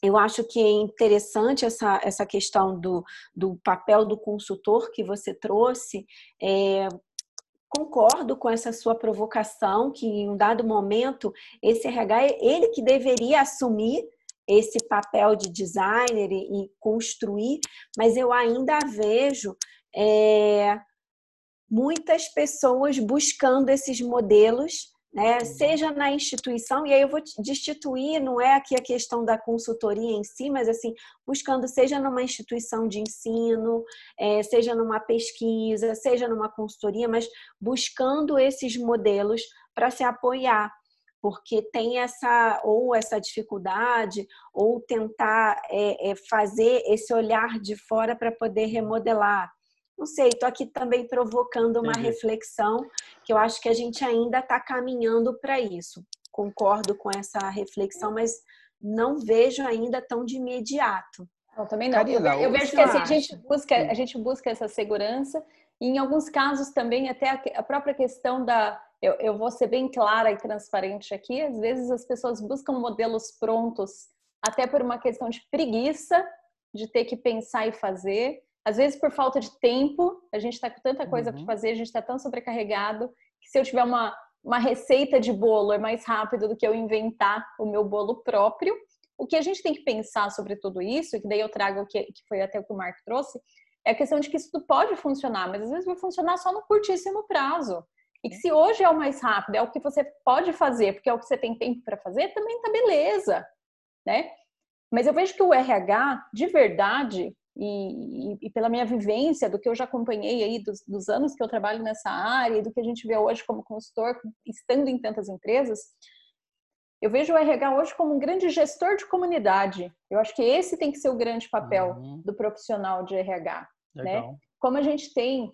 eu acho que é interessante essa, essa questão do, do papel do consultor que você trouxe. É, concordo com essa sua provocação, que em um dado momento esse RH é ele que deveria assumir esse papel de designer e, e construir, mas eu ainda vejo é, muitas pessoas buscando esses modelos né? seja na instituição, e aí eu vou destituir, não é aqui a questão da consultoria em si, mas assim, buscando, seja numa instituição de ensino, é, seja numa pesquisa, seja numa consultoria, mas buscando esses modelos para se apoiar, porque tem essa ou essa dificuldade ou tentar é, é, fazer esse olhar de fora para poder remodelar não sei, estou aqui também provocando uma reflexão que eu acho que a gente ainda está caminhando para isso. Concordo com essa reflexão, mas não vejo ainda tão de imediato. Não, também não. eu, eu vejo que assim, a gente busca, a gente busca essa segurança e em alguns casos também até a, própria questão da eu, eu vou ser bem clara e transparente aqui. Às vezes as pessoas buscam modelos prontos até por uma questão de preguiça, de ter que pensar e fazer. Às vezes por falta de tempo, a gente está com tanta coisa uhum. para fazer, a gente está tão sobrecarregado, que se eu tiver uma, uma receita de bolo é mais rápido do que eu inventar o meu bolo próprio. O que a gente tem que pensar sobre tudo isso, e que daí eu trago o que, que foi até o que o Marco trouxe, é a questão de que isso pode funcionar, mas às vezes vai funcionar só no curtíssimo prazo. E que se hoje é o mais rápido, é o que você pode fazer, porque é o que você tem tempo para fazer, também tá beleza, né? Mas eu vejo que o RH, de verdade, e, e, pela minha vivência, do que eu já acompanhei aí dos, dos, anos que eu trabalho nessa área e do que a gente vê hoje como consultor, estando em tantas empresas, eu vejo o RH hoje como um grande gestor de comunidade. Eu acho que esse tem que ser o grande papel uhum. do profissional de RH. Né? Como a gente tem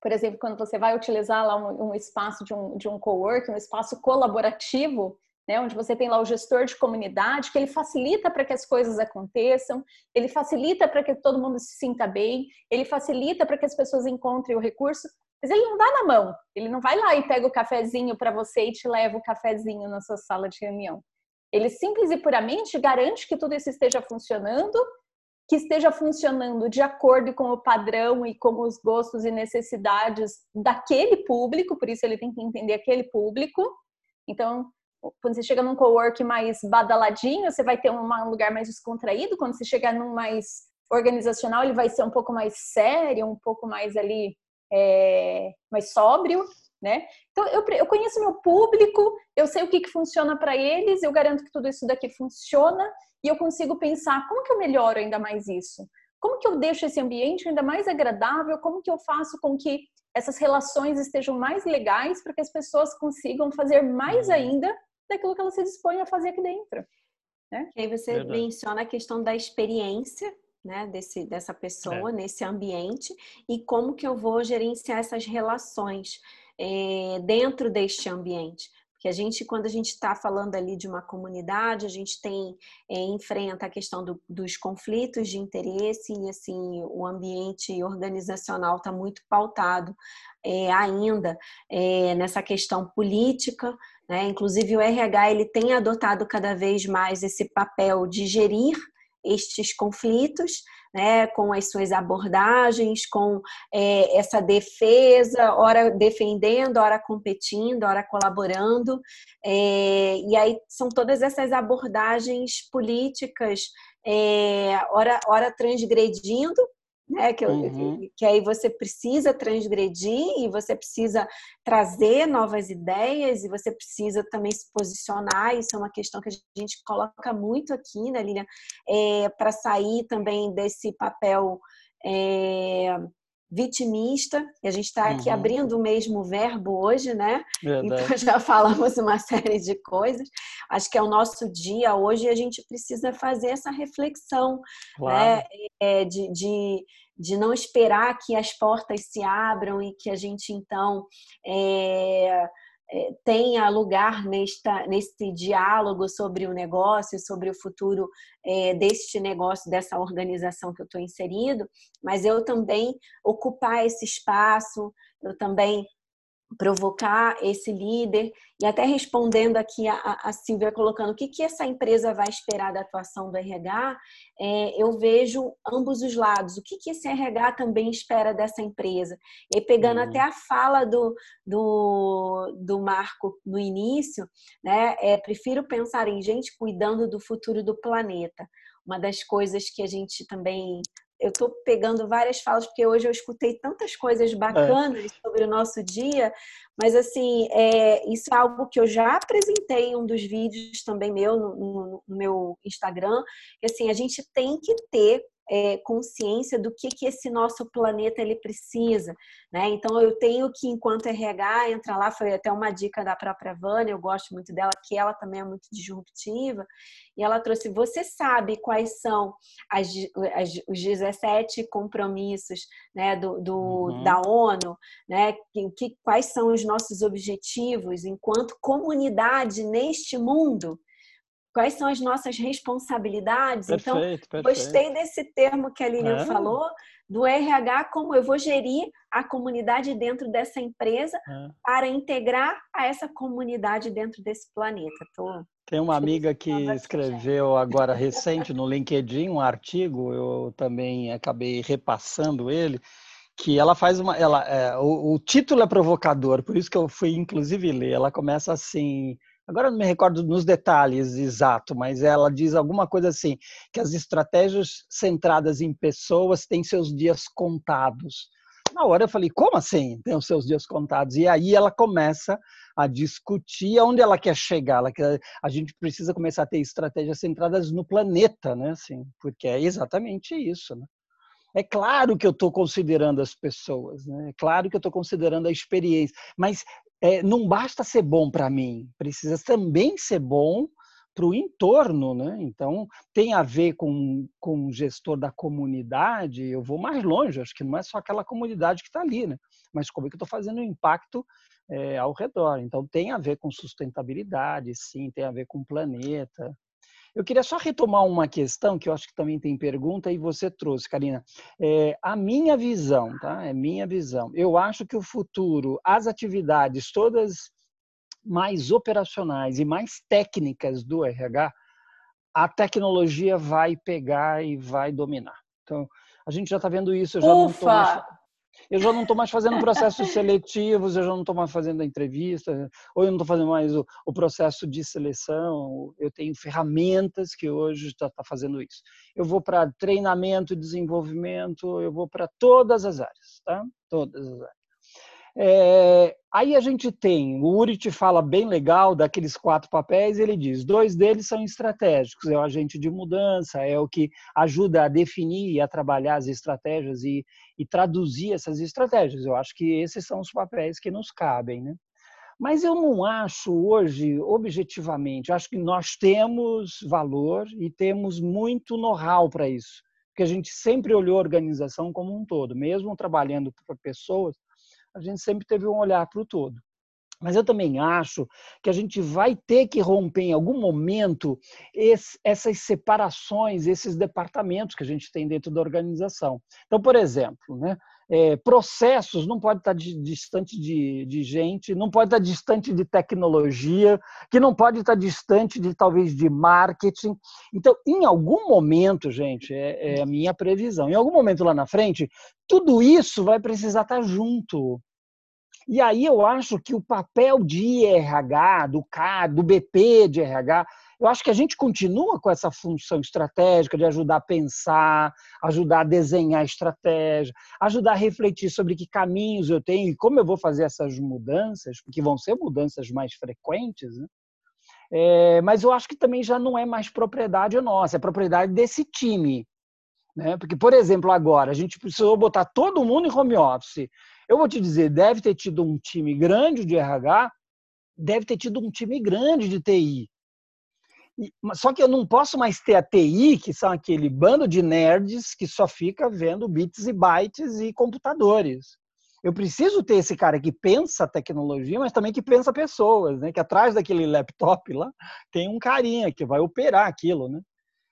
por exemplo, quando você vai utilizar lá um, um espaço de um, de um coworking, um espaço colaborativo, né, onde você tem lá o gestor de comunidade, que ele facilita para que as coisas aconteçam, ele facilita para que todo mundo se sinta bem, ele facilita para que as pessoas encontrem o recurso, mas ele não dá na mão, ele não vai lá e pega o cafezinho para você e te leva o cafezinho na sua sala de reunião. Ele simples e puramente garante que tudo isso esteja funcionando que esteja funcionando de acordo com o padrão e com os gostos e necessidades daquele público, por isso ele tem que entender aquele público. Então, quando você chega num cowork mais badaladinho, você vai ter um lugar mais descontraído. Quando você chegar num mais organizacional, ele vai ser um pouco mais sério, um pouco mais ali é, mais sóbrio, né? Então eu, eu conheço meu público, eu sei o que, que funciona para eles, eu garanto que tudo isso daqui funciona e eu consigo pensar como que eu melhoro ainda mais isso? Como que eu deixo esse ambiente ainda mais agradável? Como que eu faço com que essas relações estejam mais legais para que as pessoas consigam fazer mais uhum. ainda daquilo que elas se dispõem a fazer aqui dentro? Né? E aí você Verdade. menciona a questão da experiência né, desse, dessa pessoa é. nesse ambiente e como que eu vou gerenciar essas relações é, dentro deste ambiente. Porque a gente, quando a gente está falando ali de uma comunidade, a gente tem, é, enfrenta a questão do, dos conflitos de interesse e assim, o ambiente organizacional está muito pautado é, ainda é, nessa questão política, né? Inclusive o RH ele tem adotado cada vez mais esse papel de gerir estes conflitos, né, com as suas abordagens, com é, essa defesa, ora defendendo, ora competindo, ora colaborando. É, e aí são todas essas abordagens políticas, é, ora, ora transgredindo né? Que, uhum. que, que, aí você precisa transgredir e você precisa trazer novas ideias e você precisa também se posicionar. Isso é uma questão que a gente coloca muito aqui, né, Lilian? É, Para sair também desse papel. É, vitimista, e a gente está aqui uhum. abrindo o mesmo verbo hoje, né? Verdade. Então já falamos uma série de coisas. Acho que é o nosso dia hoje e a gente precisa fazer essa reflexão, claro. né? É, de, de, de não esperar que as portas se abram e que a gente então é, é, tenha lugar nesta, diálogo sobre o negócio, sobre o futuro é, deste negócio, dessa organização que eu estou inserido, mas eu também ocupar esse espaço, eu também provocar esse líder e até respondendo aqui a, a Silvia colocando o que, que essa empresa vai esperar da atuação do RH, é, eu vejo ambos os lados. O que, que esse RH também espera dessa empresa? E pegando uhum. até a fala do, do, do Marco no início, né, é, prefiro pensar em gente cuidando do futuro do planeta. Uma das coisas que a gente também eu estou pegando várias falas, porque hoje eu escutei tantas coisas é. bacanas é. sobre o nosso dia, mas assim, é, isso é algo que eu já apresentei em um dos vídeos também meu, no, no, no meu Instagram, que assim, a gente tem que ter é, consciência do que, que esse nosso planeta ele precisa, né? Então eu tenho que, enquanto RH, entrar lá, foi até uma dica da própria Vânia, eu gosto muito dela, que ela também é muito disruptiva, e ela trouxe, você sabe quais são as, as, os 17 compromissos né, do, do uhum. da ONU, né? Que, que, quais são os nossos objetivos enquanto comunidade neste mundo? Quais são as nossas responsabilidades. Então, perfeito, então, perfeito. gostei desse termo que a Lilian é. falou, do RH, como eu vou gerir a comunidade dentro dessa empresa é. para integrar a essa comunidade dentro desse planeta. Tô Tem uma amiga que escreveu agora recente no LinkedIn um artigo, eu também acabei repassando ele, que ela faz uma. Ela, é, o, o, título é provocador, por isso que eu fui inclusive ler. Ela começa assim. Agora não me recordo nos detalhes exato, mas ela diz alguma coisa assim: que as estratégias centradas em pessoas têm seus dias contados. Na hora eu falei, como assim tem os seus dias contados? E aí ela começa a discutir aonde ela quer chegar. Ela quer, a gente precisa começar a ter estratégias centradas no planeta, né? Assim, porque é exatamente isso. Né? É claro que eu estou considerando as pessoas, né? é claro que eu estou considerando a experiência, mas é, não basta ser bom para mim, precisa também ser bom para o entorno, né? Então tem a ver com, com o gestor da comunidade. Eu vou mais longe, acho que não é só aquela comunidade que está ali, né? Mas como é que eu estou fazendo um impacto é, ao redor? Então tem a ver com sustentabilidade, sim, tem a ver com o planeta. Eu queria só retomar uma questão que eu acho que também tem pergunta e você trouxe, Karina. É, a minha visão, tá? É minha visão. Eu acho que o futuro, as atividades todas mais operacionais e mais técnicas do RH, a tecnologia vai pegar e vai dominar. Então, a gente já está vendo isso. Eu já Ufa! não mais, eu já não estou mais fazendo processos seletivos, eu já não estou mais fazendo entrevista, ou eu não estou fazendo mais o, o, processo de seleção. Eu tenho ferramentas que hoje está tá fazendo isso. Eu vou para treinamento desenvolvimento, eu vou para todas as áreas, tá? Todas as áreas. É, aí a gente tem, o Urit fala bem legal daqueles quatro papéis, ele diz, dois deles são estratégicos, é o agente de mudança, é o que ajuda a definir e a trabalhar as estratégias e, e traduzir essas estratégias. Eu acho que esses são os papéis que nos cabem, né? Mas eu não acho hoje, objetivamente, acho que nós temos valor e temos muito know-how para isso. Porque a gente sempre olhou a organização como um todo, mesmo trabalhando para pessoas, a gente sempre teve um olhar para o todo. Mas eu também acho que a gente vai ter que romper em algum momento esse, essas separações, esses departamentos que a gente tem dentro da organização. Então, por exemplo, né, é, processos não pode estar distante de, de, gente, não pode estar distante de tecnologia, que não pode estar distante de talvez de marketing. Então, em algum momento, gente, é, é a minha previsão, em algum momento lá na frente, tudo isso vai precisar estar junto. E aí eu acho que o papel de RH, do CAD, do BP de RH, eu acho que a gente continua com essa função estratégica de ajudar a pensar, ajudar a desenhar estratégia, ajudar a refletir sobre que caminhos eu tenho e como eu vou fazer essas mudanças, porque vão ser mudanças mais frequentes, né? É, mas eu acho que também já não é mais propriedade nossa, é propriedade desse time. Né? Porque, por exemplo, agora a gente precisou botar todo mundo em home office. Eu vou te dizer, deve ter tido um time grande de RH, deve ter tido um time grande de TI. Só que eu não posso mais ter a TI, que são aquele bando de nerds que só fica vendo bits e bytes e computadores. Eu preciso ter esse cara que pensa tecnologia, mas também que pensa pessoas, né? Que atrás daquele laptop lá tem um carinha que vai operar aquilo, né?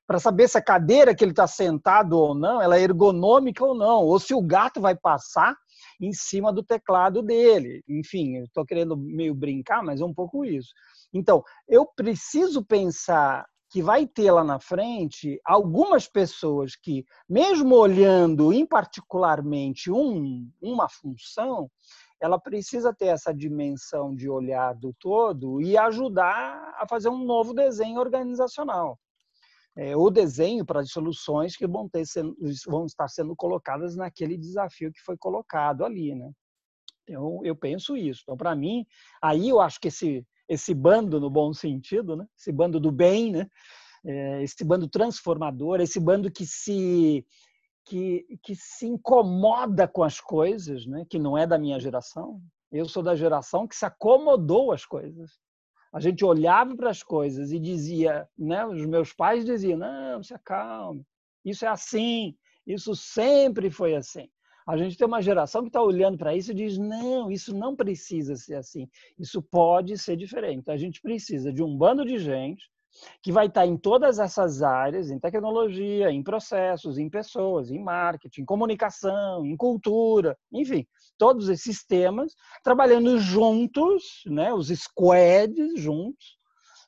para saber se a cadeira que ele está sentado ou não, ela é ergonômica ou não, ou se o gato vai passar em cima do teclado dele. Enfim, eu estou querendo meio brincar, mas é um pouco isso. Então, eu preciso pensar que vai ter lá na frente algumas pessoas que, mesmo olhando em particularmente um, uma função, ela precisa ter essa dimensão de olhar do todo e ajudar a fazer um novo desenho organizacional é, o desenho para as soluções que vão, ter, vão estar sendo colocadas naquele desafio que foi colocado ali, né? Então, eu penso isso. Então, para mim, aí eu acho que esse, esse bando, no bom sentido, né? esse bando do bem, né? É, esse bando transformador, esse bando que se, que, que se incomoda com as coisas, né? que não é da minha geração. Eu sou da geração que se acomodou às coisas a gente olhava para as coisas e dizia, né, os meus pais diziam, não, se acalme, isso é assim, isso sempre foi assim. A gente tem uma geração que está olhando para isso e diz, não, isso não precisa ser assim, isso pode ser diferente. Então, a gente precisa de um bando de gente que vai estar em todas essas áreas, em tecnologia, em processos, em pessoas, em marketing, em comunicação, em cultura, enfim, todos esses temas, trabalhando juntos, né, os squads juntos,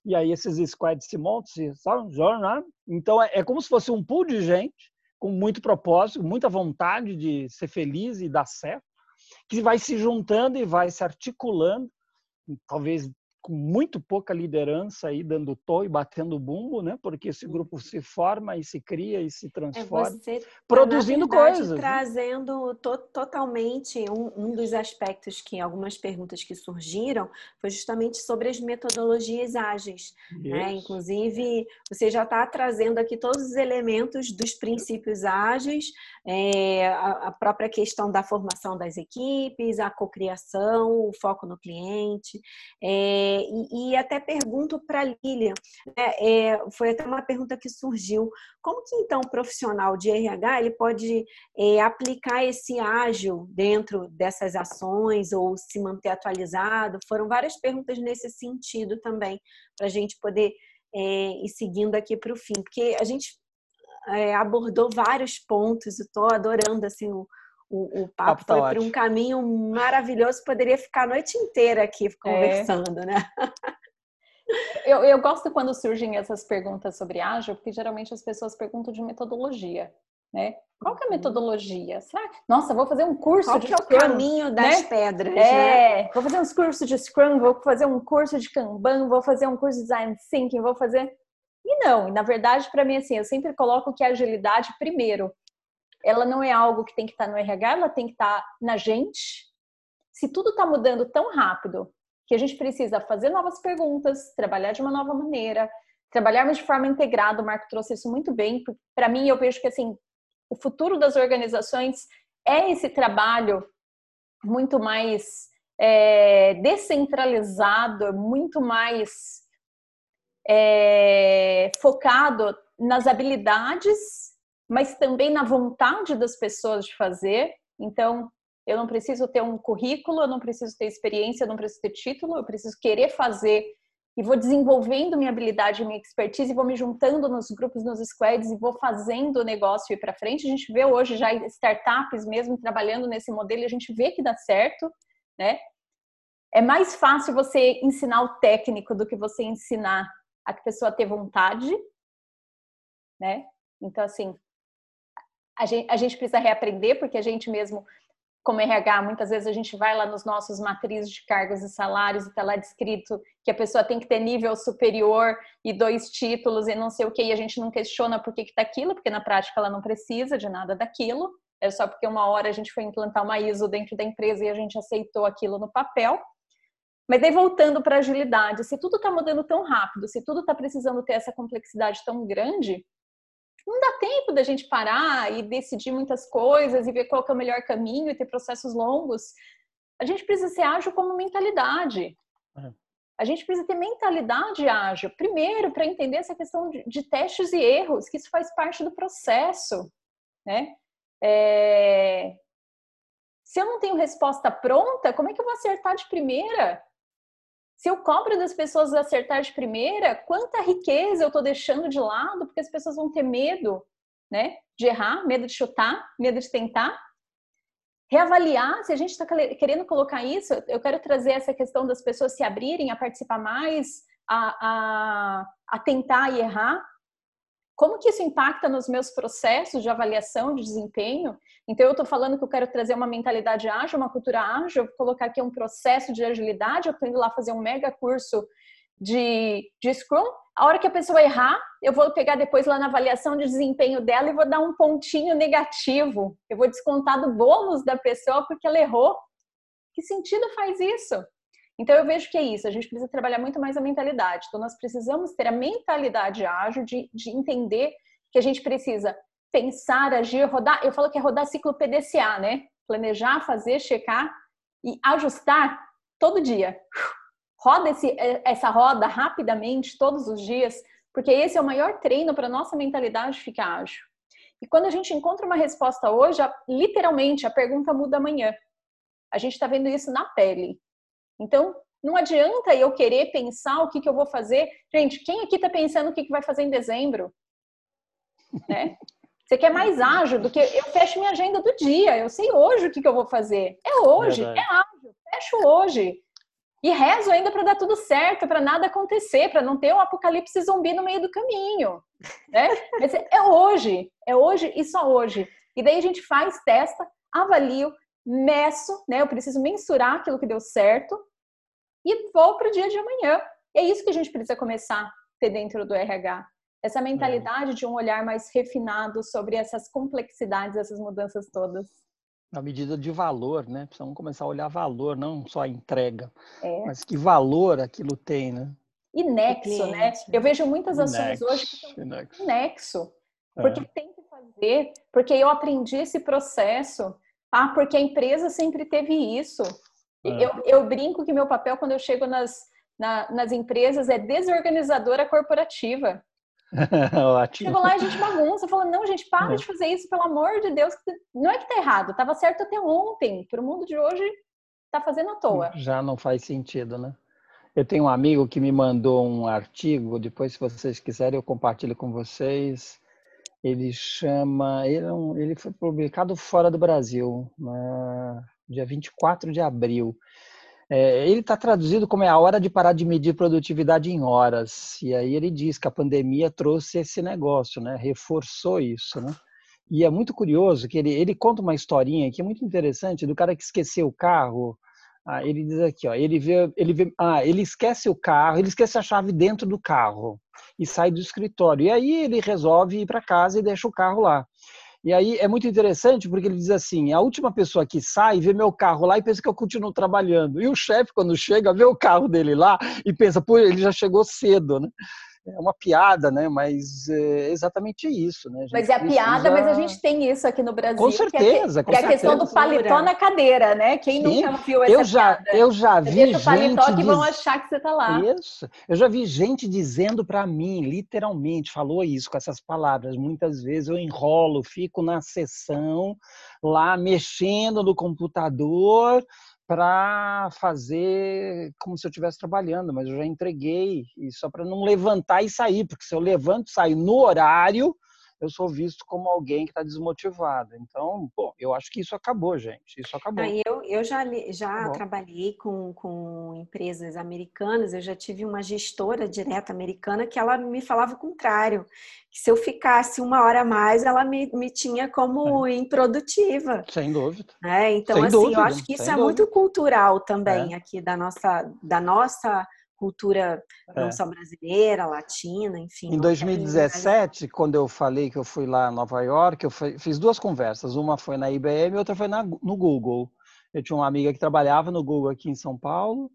e aí esses squads se montam, se, sabe? Né? Então é, é como se fosse um pool de gente com muito propósito, muita vontade de ser feliz e dar certo, que vai se juntando e vai se articulando, talvez com muito pouca liderança aí dando tom e batendo bumbo, né? Porque esse grupo se forma e se cria e se é transforma, é produzindo tá, coisas. Né? Trazendo to totalmente um, um, dos aspectos que algumas perguntas que surgiram foi justamente sobre as metodologias ágeis. Né? Inclusive, você já está trazendo aqui todos os elementos dos princípios ágeis, é, a, a própria questão da formação das equipes, a cocriação, o foco no cliente. É, e, e, até pergunto para a Lilian, né, é, foi até uma pergunta que surgiu, como que então o profissional de RH ele pode é, aplicar esse ágil dentro dessas ações ou se manter atualizado? Foram várias perguntas nesse sentido também, para a gente poder é, ir seguindo aqui para o fim, porque a gente é, abordou vários pontos, estou adorando assim o o, o papo, papo tá foi por um caminho maravilhoso, poderia ficar a noite inteira aqui conversando, é. né? Eu, eu, gosto quando surgem essas perguntas sobre ágil, porque geralmente as pessoas perguntam de metodologia, né? Qual que é a uhum. metodologia? Será? Nossa, vou fazer um curso Qual de que é Scrum, o caminho das né? pedras, é, né? vou fazer uns cursos de Scrum, vou fazer um curso de Kanban, vou fazer um curso de Design Thinking, vou fazer... E não, na verdade, para mim, assim, eu sempre coloco que a agilidade primeiro ela não é algo que tem que estar no RH, ela tem que estar na gente. Se tudo está mudando tão rápido que a gente precisa fazer novas perguntas, trabalhar de uma nova maneira, trabalharmos de forma integrada, o Marco trouxe isso muito bem. Para mim, eu vejo que assim, o futuro das organizações é esse trabalho muito mais é, descentralizado, muito mais é, focado nas habilidades mas também na vontade das pessoas de fazer. Então, eu não preciso ter um currículo, eu não preciso ter experiência, eu não preciso ter título, eu preciso querer fazer e vou desenvolvendo minha habilidade, minha expertise, e vou me juntando nos grupos, nos squads e vou fazendo o negócio ir para frente. A gente vê hoje já startups mesmo trabalhando nesse modelo a gente vê que dá certo, né? É mais fácil você ensinar o técnico do que você ensinar a pessoa ter vontade, né? Então, assim, a gente, a gente precisa reaprender, porque a gente mesmo, como RH, muitas vezes a gente vai lá nos nossos matrizes de cargos e salários e está lá descrito que a pessoa tem que ter nível superior e dois títulos e não sei o que, e a gente não questiona por que está aquilo, porque na prática ela não precisa de nada daquilo, é só porque uma hora a gente foi implantar uma ISO dentro da empresa e a gente aceitou aquilo no papel. Mas daí voltando para a agilidade, se tudo está mudando tão rápido, se tudo está precisando ter essa complexidade tão grande, não dá tempo da gente parar e decidir muitas coisas e ver qual é o melhor caminho e ter processos longos. A gente precisa ser ágil como mentalidade. É. A gente precisa ter mentalidade ágil. Primeiro, para entender essa questão de, de, testes e erros, que isso faz parte do processo. Né? É... Se eu não tenho resposta pronta, como é que eu vou acertar de primeira? Se eu cobro das pessoas acertar de primeira, quanta riqueza eu estou deixando de lado, porque as pessoas vão ter medo, né? De errar, medo de chutar, medo de tentar. Reavaliar, se a gente está querendo colocar isso, eu quero trazer essa questão das pessoas se abrirem a participar mais, a, a, a tentar e errar, como que isso impacta nos meus processos de avaliação de desempenho? Então, eu estou falando que eu quero trazer uma mentalidade ágil, uma cultura ágil, eu vou colocar aqui um processo de agilidade, eu estou indo lá fazer um mega curso de, de Scrum. A hora que a pessoa errar, eu vou pegar depois lá na avaliação de desempenho dela e vou dar um pontinho negativo. Eu vou descontar do bônus da pessoa porque ela errou. Que sentido faz isso? Então eu vejo que é isso, a gente precisa trabalhar muito mais a mentalidade. Então nós precisamos ter a mentalidade ágil de, de entender que a gente precisa pensar, agir, rodar. Eu falo que é rodar ciclo PDCA, né? Planejar, fazer, checar e ajustar todo dia. Roda esse, essa roda rapidamente, todos os dias, porque esse é o maior treino para nossa mentalidade ficar ágil. E quando a gente encontra uma resposta hoje, literalmente a pergunta muda amanhã. A gente está vendo isso na pele. Então, não adianta eu querer pensar o que, que eu vou fazer. Gente, quem aqui está pensando o que, que vai fazer em dezembro? Né? Você quer mais ágil do que eu fecho minha agenda do dia. Eu sei hoje o que, que eu vou fazer. É hoje, Verdade. é ágil. Fecho hoje. E rezo ainda para dar tudo certo, para nada acontecer, para não ter um apocalipse zumbi no meio do caminho. Né? Mas é hoje, é hoje e só hoje. E daí a gente faz, testa, avalio, meço, né? Eu preciso mensurar aquilo que deu certo e vou para o dia de amanhã. E é isso que a gente precisa começar a ter dentro do RH. Essa mentalidade é. de um olhar mais refinado sobre essas complexidades, essas mudanças todas. Na medida de valor, né? Precisamos começar a olhar valor, não só a entrega, é. mas que valor aquilo tem, né? E nexo, né? Eu vejo muitas ações nexo, hoje que são nexo. nexo porque é. tem que fazer, porque eu aprendi esse processo, ah, porque a empresa sempre teve isso. É. Eu, eu brinco que meu papel quando eu chego nas, na, nas empresas é desorganizadora corporativa. Chegou lá e a gente bagunça, falando, não, gente, para é. de fazer isso, pelo amor de Deus. Não é que tá errado, tava certo até ontem. Para o mundo de hoje, tá fazendo à toa. Já não faz sentido, né? Eu tenho um amigo que me mandou um artigo, depois, se vocês quiserem, eu compartilho com vocês. Ele chama. Ele, é ele foi publicado fora do Brasil, na, dia 24 de abril. É, ele está traduzido como é a hora de parar de medir produtividade em horas. E aí ele diz que a pandemia trouxe esse negócio, né? reforçou isso. Né? E é muito curioso que ele, ele conta uma historinha que é muito interessante do cara que esqueceu o carro. Ah, ele diz aqui, ó, ele vê, ele vê, ah, ele esquece o carro, ele esquece a chave dentro do carro e sai do escritório. E aí ele resolve ir para casa e deixa o carro lá. E aí é muito interessante porque ele diz assim: a última pessoa que sai vê meu carro lá e pensa que eu continuo trabalhando. E o chefe, quando chega, vê o carro dele lá e pensa, pô, ele já chegou cedo, né? É uma piada, né? Mas é exatamente isso, né? Mas é a piada, mas a gente tem isso aqui no Brasil. Com certeza, que é, que é a questão do paletó na cadeira, né? Quem Sim. nunca viu essa eu já, piada? Eu já vi gente... paletó que diz... vão achar que você tá lá. Isso. Eu já vi gente dizendo para mim, literalmente, falou isso com essas palavras. Muitas vezes eu enrolo, fico na sessão, lá mexendo no computador, para fazer como se eu estivesse trabalhando, mas eu já entreguei, e só para não levantar e sair, porque se eu levanto saio no horário, eu sou visto como alguém que está desmotivado. Então, bom, eu acho que isso acabou, gente. Isso acabou. Ah, eu, eu já, já trabalhei com, com empresas americanas, eu já tive uma gestora direta americana que ela me falava o contrário. Que se eu ficasse uma hora a mais, ela me, me tinha como é. improdutiva. Sem dúvida. É, então, Sem assim, dúvida. eu acho que isso Sem é dúvida. muito cultural também é. aqui da nossa, da nossa cultura não é. só brasileira, latina, enfim. Em 2017, quando eu falei que eu fui lá em Nova York, eu fiz duas conversas. Uma foi na IBM e outra foi na, no Google. Eu tinha uma amiga que trabalhava no Google aqui em São Paulo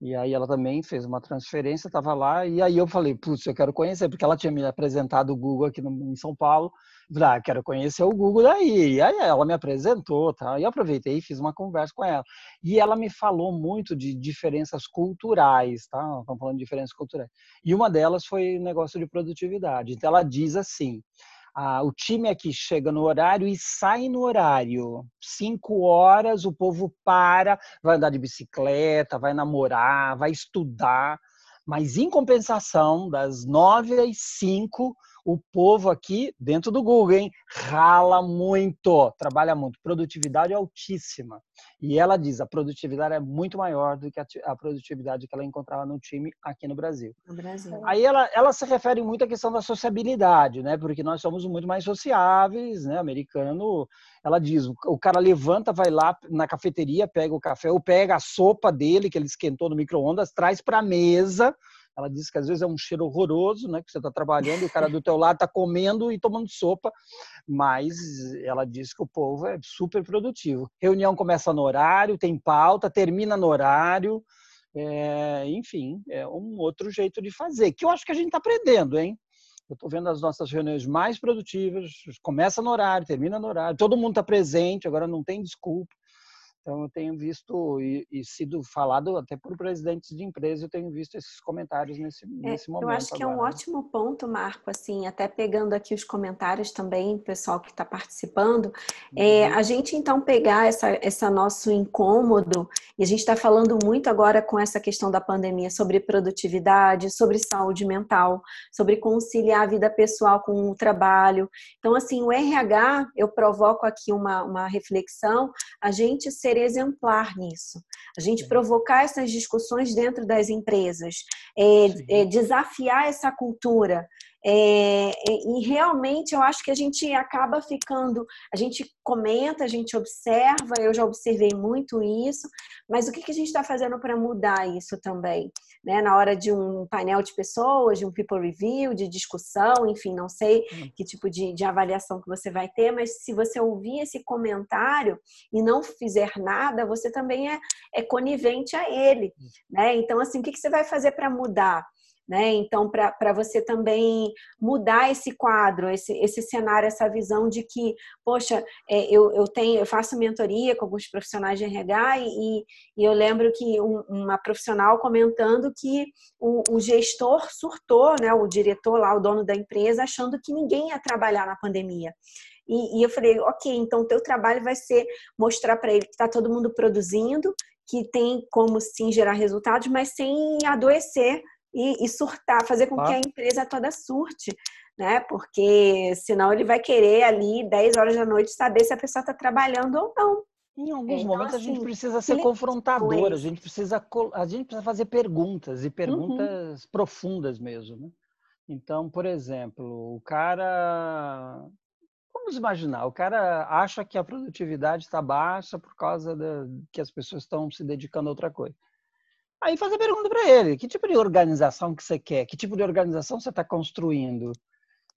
e aí ela também fez uma transferência, estava lá, e aí eu falei, putz, eu quero conhecer, porque ela tinha me apresentado o Google aqui no, em São Paulo. Falei, ah, quero conhecer o Google daí. E aí ela me apresentou, tá? E eu aproveitei e fiz uma conversa com ela. E ela me falou muito de diferenças culturais, tá? Estamos falando de diferenças culturais. E uma delas foi negócio de produtividade. Então ela diz assim, ah, o time aqui chega no horário e sai no horário. Cinco horas, o povo para, vai andar de bicicleta, vai namorar, vai estudar. Mas, em compensação, das nove às cinco, o povo aqui, dentro do Google, hein, rala muito, trabalha muito, produtividade altíssima. E ela diz, a produtividade é muito maior do que a, produtividade que ela encontrava no time aqui no Brasil. No Brasil. Aí ela, ela se refere muito à questão da sociabilidade, né? Porque nós somos muito mais sociáveis, né? Americano, ela diz, o cara levanta, vai lá na cafeteria, pega o café, ou pega a sopa dele que ele esquentou no micro-ondas, traz para a mesa, ela diz que às vezes é um cheiro horroroso, né? Que você está trabalhando e o cara do teu lado está comendo e tomando sopa, mas ela diz que o povo é super produtivo. Reunião começa no horário, tem pauta, termina no horário, é, enfim, é um outro jeito de fazer, que eu acho que a gente está aprendendo, hein? Eu estou vendo as nossas reuniões mais produtivas, começa no horário, termina no horário, todo mundo está presente, agora não tem desculpa. Então, eu tenho visto e, e, sido falado até por presidentes de empresas, eu tenho visto esses comentários nesse, é, nesse momento. Eu acho que agora. é um ótimo ponto, Marco, assim, até pegando aqui os comentários também, pessoal que está participando, é, uhum. é, a gente então pegar essa, essa nosso incômodo, e a gente está falando muito agora com essa questão da pandemia sobre produtividade, sobre saúde mental, sobre conciliar a vida pessoal com o trabalho. Então, assim, o RH, eu provoco aqui uma, uma reflexão, a gente ser ser exemplar nisso. A gente provocar essas discussões dentro das empresas, é, é, desafiar essa cultura, é, e realmente eu acho que a gente acaba ficando, a gente comenta, a gente observa, eu já observei muito isso, mas o que, que a gente está fazendo para mudar isso também? Né? Na hora de um painel de pessoas, de um people review, de discussão, enfim, não sei hum. que tipo de, de avaliação que você vai ter, mas se você ouvir esse comentário e não fizer nada, você também é, é conivente a ele. Hum. Né? Então, assim, o que, que você vai fazer para mudar? Né? Então, para você também mudar esse quadro, esse, esse cenário, essa visão de que, poxa, é, eu, eu tenho, eu faço mentoria com alguns profissionais de RH e, e eu lembro que um, uma profissional comentando que o, o, gestor surtou, né, o diretor lá, o dono da empresa, achando que ninguém ia trabalhar na pandemia. E, e eu falei, ok, então teu trabalho vai ser mostrar para ele que está todo mundo produzindo, que tem como sim gerar resultados, mas sem adoecer e, e surtar, fazer com ah. que a empresa toda surte, né? Porque senão ele vai querer ali 10 horas da noite saber se a pessoa está trabalhando ou não. Em alguns então, momentos assim, a gente precisa ser confrontador, a gente precisa, a gente precisa fazer perguntas e uhum. perguntas uhum. profundas mesmo. Né? Então, por exemplo, o cara. Vamos imaginar, o cara acha que a produtividade está baixa por causa da, que as pessoas estão se dedicando a outra coisa. Aí faz a pergunta para ele: que tipo de organização que você quer? Que tipo de organização você está construindo?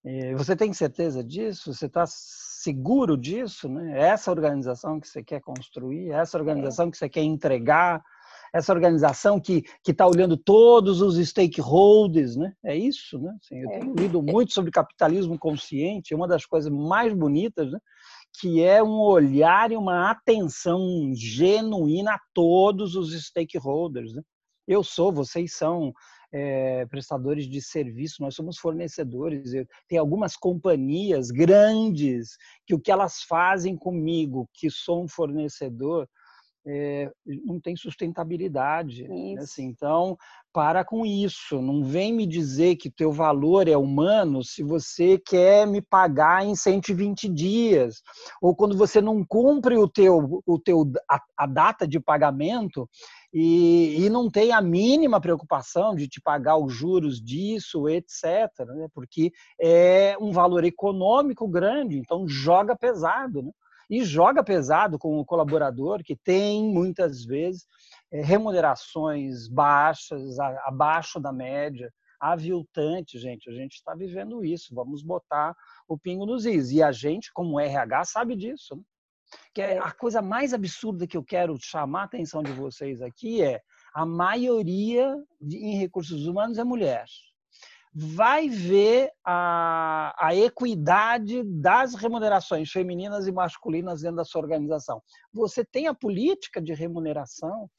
É, você tem certeza disso? Você está seguro disso? Né? É essa organização que você quer construir? É essa organização que você quer entregar? Essa organização que está olhando todos os stakeholders, né? É isso, né? Assim, eu tenho lido muito sobre capitalismo consciente, é uma das coisas mais bonitas, né? que é um olhar e uma atenção genuína a todos os stakeholders. Né? Eu sou, vocês são é, prestadores de serviço, nós somos fornecedores. Tem algumas companhias grandes que o que elas fazem comigo, que sou um fornecedor, é, não tem sustentabilidade. Né? Assim, então, para com isso. Não vem me dizer que teu valor é humano se você quer me pagar em 120 dias. Ou quando você não cumpre o teu, o teu, a, a data de pagamento e, e, não tem a mínima preocupação de te pagar os juros disso, etc. Né? Porque é um valor econômico grande, então joga pesado. Né? E joga pesado com o colaborador que tem muitas vezes é, remunerações baixas, abaixo da média, aviltante, gente. A gente está vivendo isso. Vamos botar o pingo nos is. E a gente, como RH, sabe disso. Né? Que é, é a coisa mais absurda que eu quero chamar a atenção de vocês aqui é a maioria de, em recursos humanos é mulher vai ver a, a equidade das remunerações femininas e masculinas dentro da sua organização. Você tem a política de remuneração,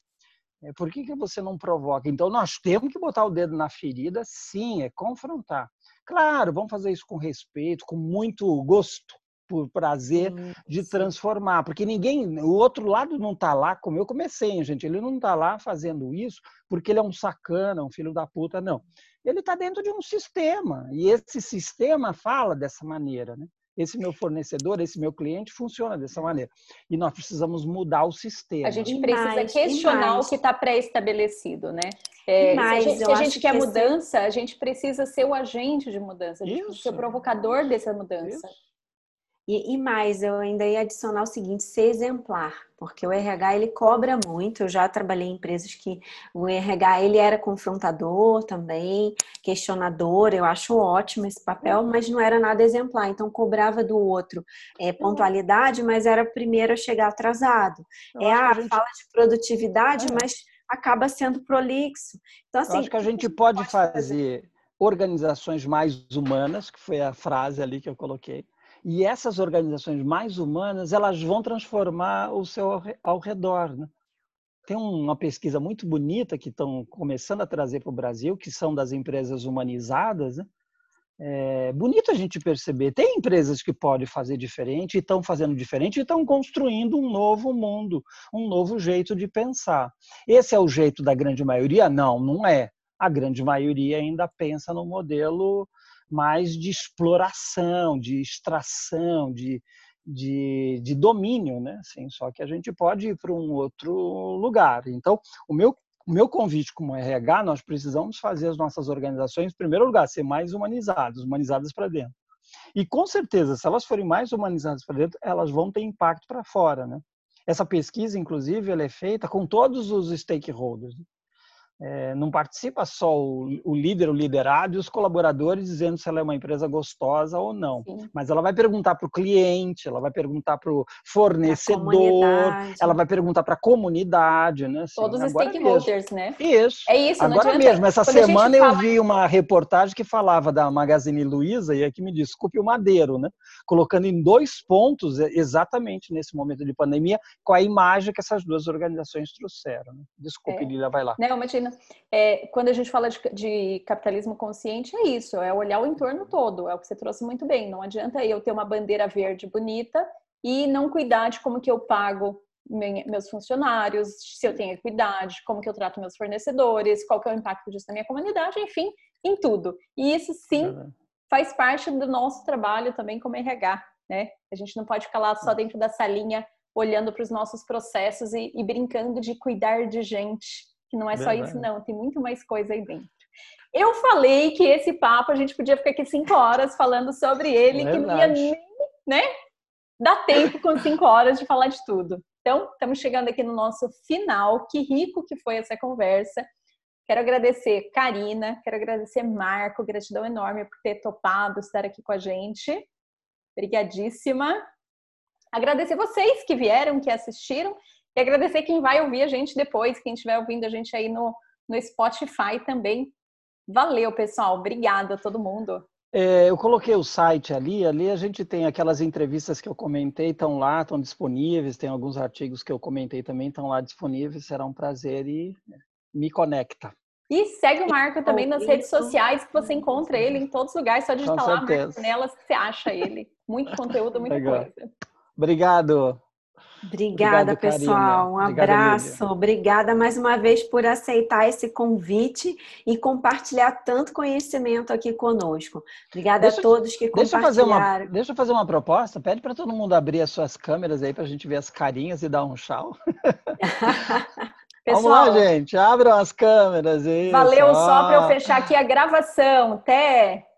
é, por que, que você não provoca? Então, nós temos que botar o dedo na ferida, sim, é confrontar. Claro, vamos fazer isso com respeito, com muito gosto, por prazer de transformar, porque ninguém, o outro lado não está lá, como eu comecei, gente, ele não está lá fazendo isso porque ele é um sacana, um filho da puta, não ele está dentro de um sistema e esse sistema fala dessa maneira, né? Esse meu fornecedor, esse meu cliente funciona dessa maneira. E nós precisamos mudar o sistema. A gente precisa mais, questionar o que está pré-estabelecido, né? É, mais, se a gente, se a gente quer que mudança, esse... a gente precisa ser o agente de mudança, a gente Isso. precisa ser o provocador dessa mudança. Isso. E, e, mais, eu ainda ia adicionar o seguinte, ser exemplar, porque o RH ele cobra muito. Eu já trabalhei em empresas que o RH ele era confrontador também, questionador. Eu acho ótimo esse papel, mas não era nada exemplar. Então cobrava do outro é, uhum. pontualidade, mas era primeiro a chegar atrasado. Eu é a gente... fala de produtividade, é. mas acaba sendo prolixo. Então assim, eu acho que a gente pode, pode fazer, fazer organizações mais humanas, que foi a frase ali que eu coloquei e essas organizações mais humanas, elas vão transformar o seu ao redor. Né? Tem uma pesquisa muito bonita que estão começando a trazer para o Brasil, que são das empresas humanizadas. Né? É bonito a gente perceber. Tem empresas que podem fazer diferente, estão fazendo diferente, e estão construindo um novo mundo, um novo jeito de pensar. Esse é o jeito da grande maioria? Não, não é. A grande maioria ainda pensa no modelo mais de exploração, de extração, de, de, de domínio, né? Assim, só que a gente pode ir para um outro lugar. Então, o meu o meu convite como RH, nós precisamos fazer as nossas organizações, em primeiro lugar, ser mais humanizadas, humanizadas para dentro. E com certeza, se elas forem mais humanizadas para dentro, elas vão ter impacto para fora, né? Essa pesquisa, inclusive, ela é feita com todos os stakeholders. É, não participa só o, o, líder, o liderado e os colaboradores dizendo se ela é uma empresa gostosa ou não. Sim. Mas ela vai perguntar para o cliente, ela vai perguntar para o fornecedor, ela vai perguntar para a comunidade, né? Assim, Todos os stakeholders, mesmo. né? Isso. É isso. Agora mesmo, essa Quando semana fala... eu vi uma reportagem que falava da Magazine Luiza e aqui me desculpe o Madeiro, né? Colocando em dois pontos exatamente nesse momento de pandemia com a imagem que essas duas organizações trouxeram. Né? Desculpe, é. Lila, vai lá. Não, é, quando a gente fala de, de, capitalismo consciente, é isso, é olhar o entorno todo, é o que você trouxe muito bem. Não adianta eu ter uma bandeira verde bonita e não cuidar de como que eu pago meus funcionários, se eu tenho equidade, como que eu trato meus fornecedores, qual que é o impacto disso na minha comunidade, enfim, em tudo. E isso sim faz parte do nosso trabalho também como RH, né? A gente não pode ficar lá só dentro da salinha olhando para os nossos processos e, e brincando de cuidar de gente não é só isso, não, tem muito mais coisa aí dentro. Eu falei que esse papo a gente podia ficar aqui cinco horas falando sobre ele, Verdade. que não ia nem, né? Dar tempo com cinco horas de falar de tudo. Então, estamos chegando aqui no nosso final. Que rico que foi essa conversa. Quero agradecer Karina, quero agradecer Marco, gratidão enorme por ter topado estar aqui com a gente. Obrigadíssima. Agradecer vocês que vieram, que assistiram e agradecer quem vai ouvir a gente depois, quem estiver ouvindo a gente aí no, no Spotify também. Valeu, pessoal. Obrigada a todo mundo. É, eu coloquei o site ali, ali a gente tem aquelas entrevistas que eu comentei, estão lá, estão disponíveis, tem alguns artigos que eu comentei também, estão lá disponíveis, será um prazer e me conecta. E segue o Marco também nas redes sociais, que você encontra ele em todos os lugares, só digitar lá Marco nelas que você acha ele. Muito conteúdo, muita Legal. coisa. Obrigado. Obrigada, Obrigado, pessoal. Um abraço. Obrigada mais uma vez por aceitar esse convite e compartilhar tanto conhecimento aqui conosco. Obrigada deixa, a todos que deixa compartilharam. Fazer uma, deixa eu fazer uma proposta. Pede para todo mundo abrir as suas câmeras aí para a gente ver as carinhas e dar um tchau. Pessoal, Vamos lá, gente. Abram as câmeras. Isso. Valeu só para eu fechar aqui a gravação. Até!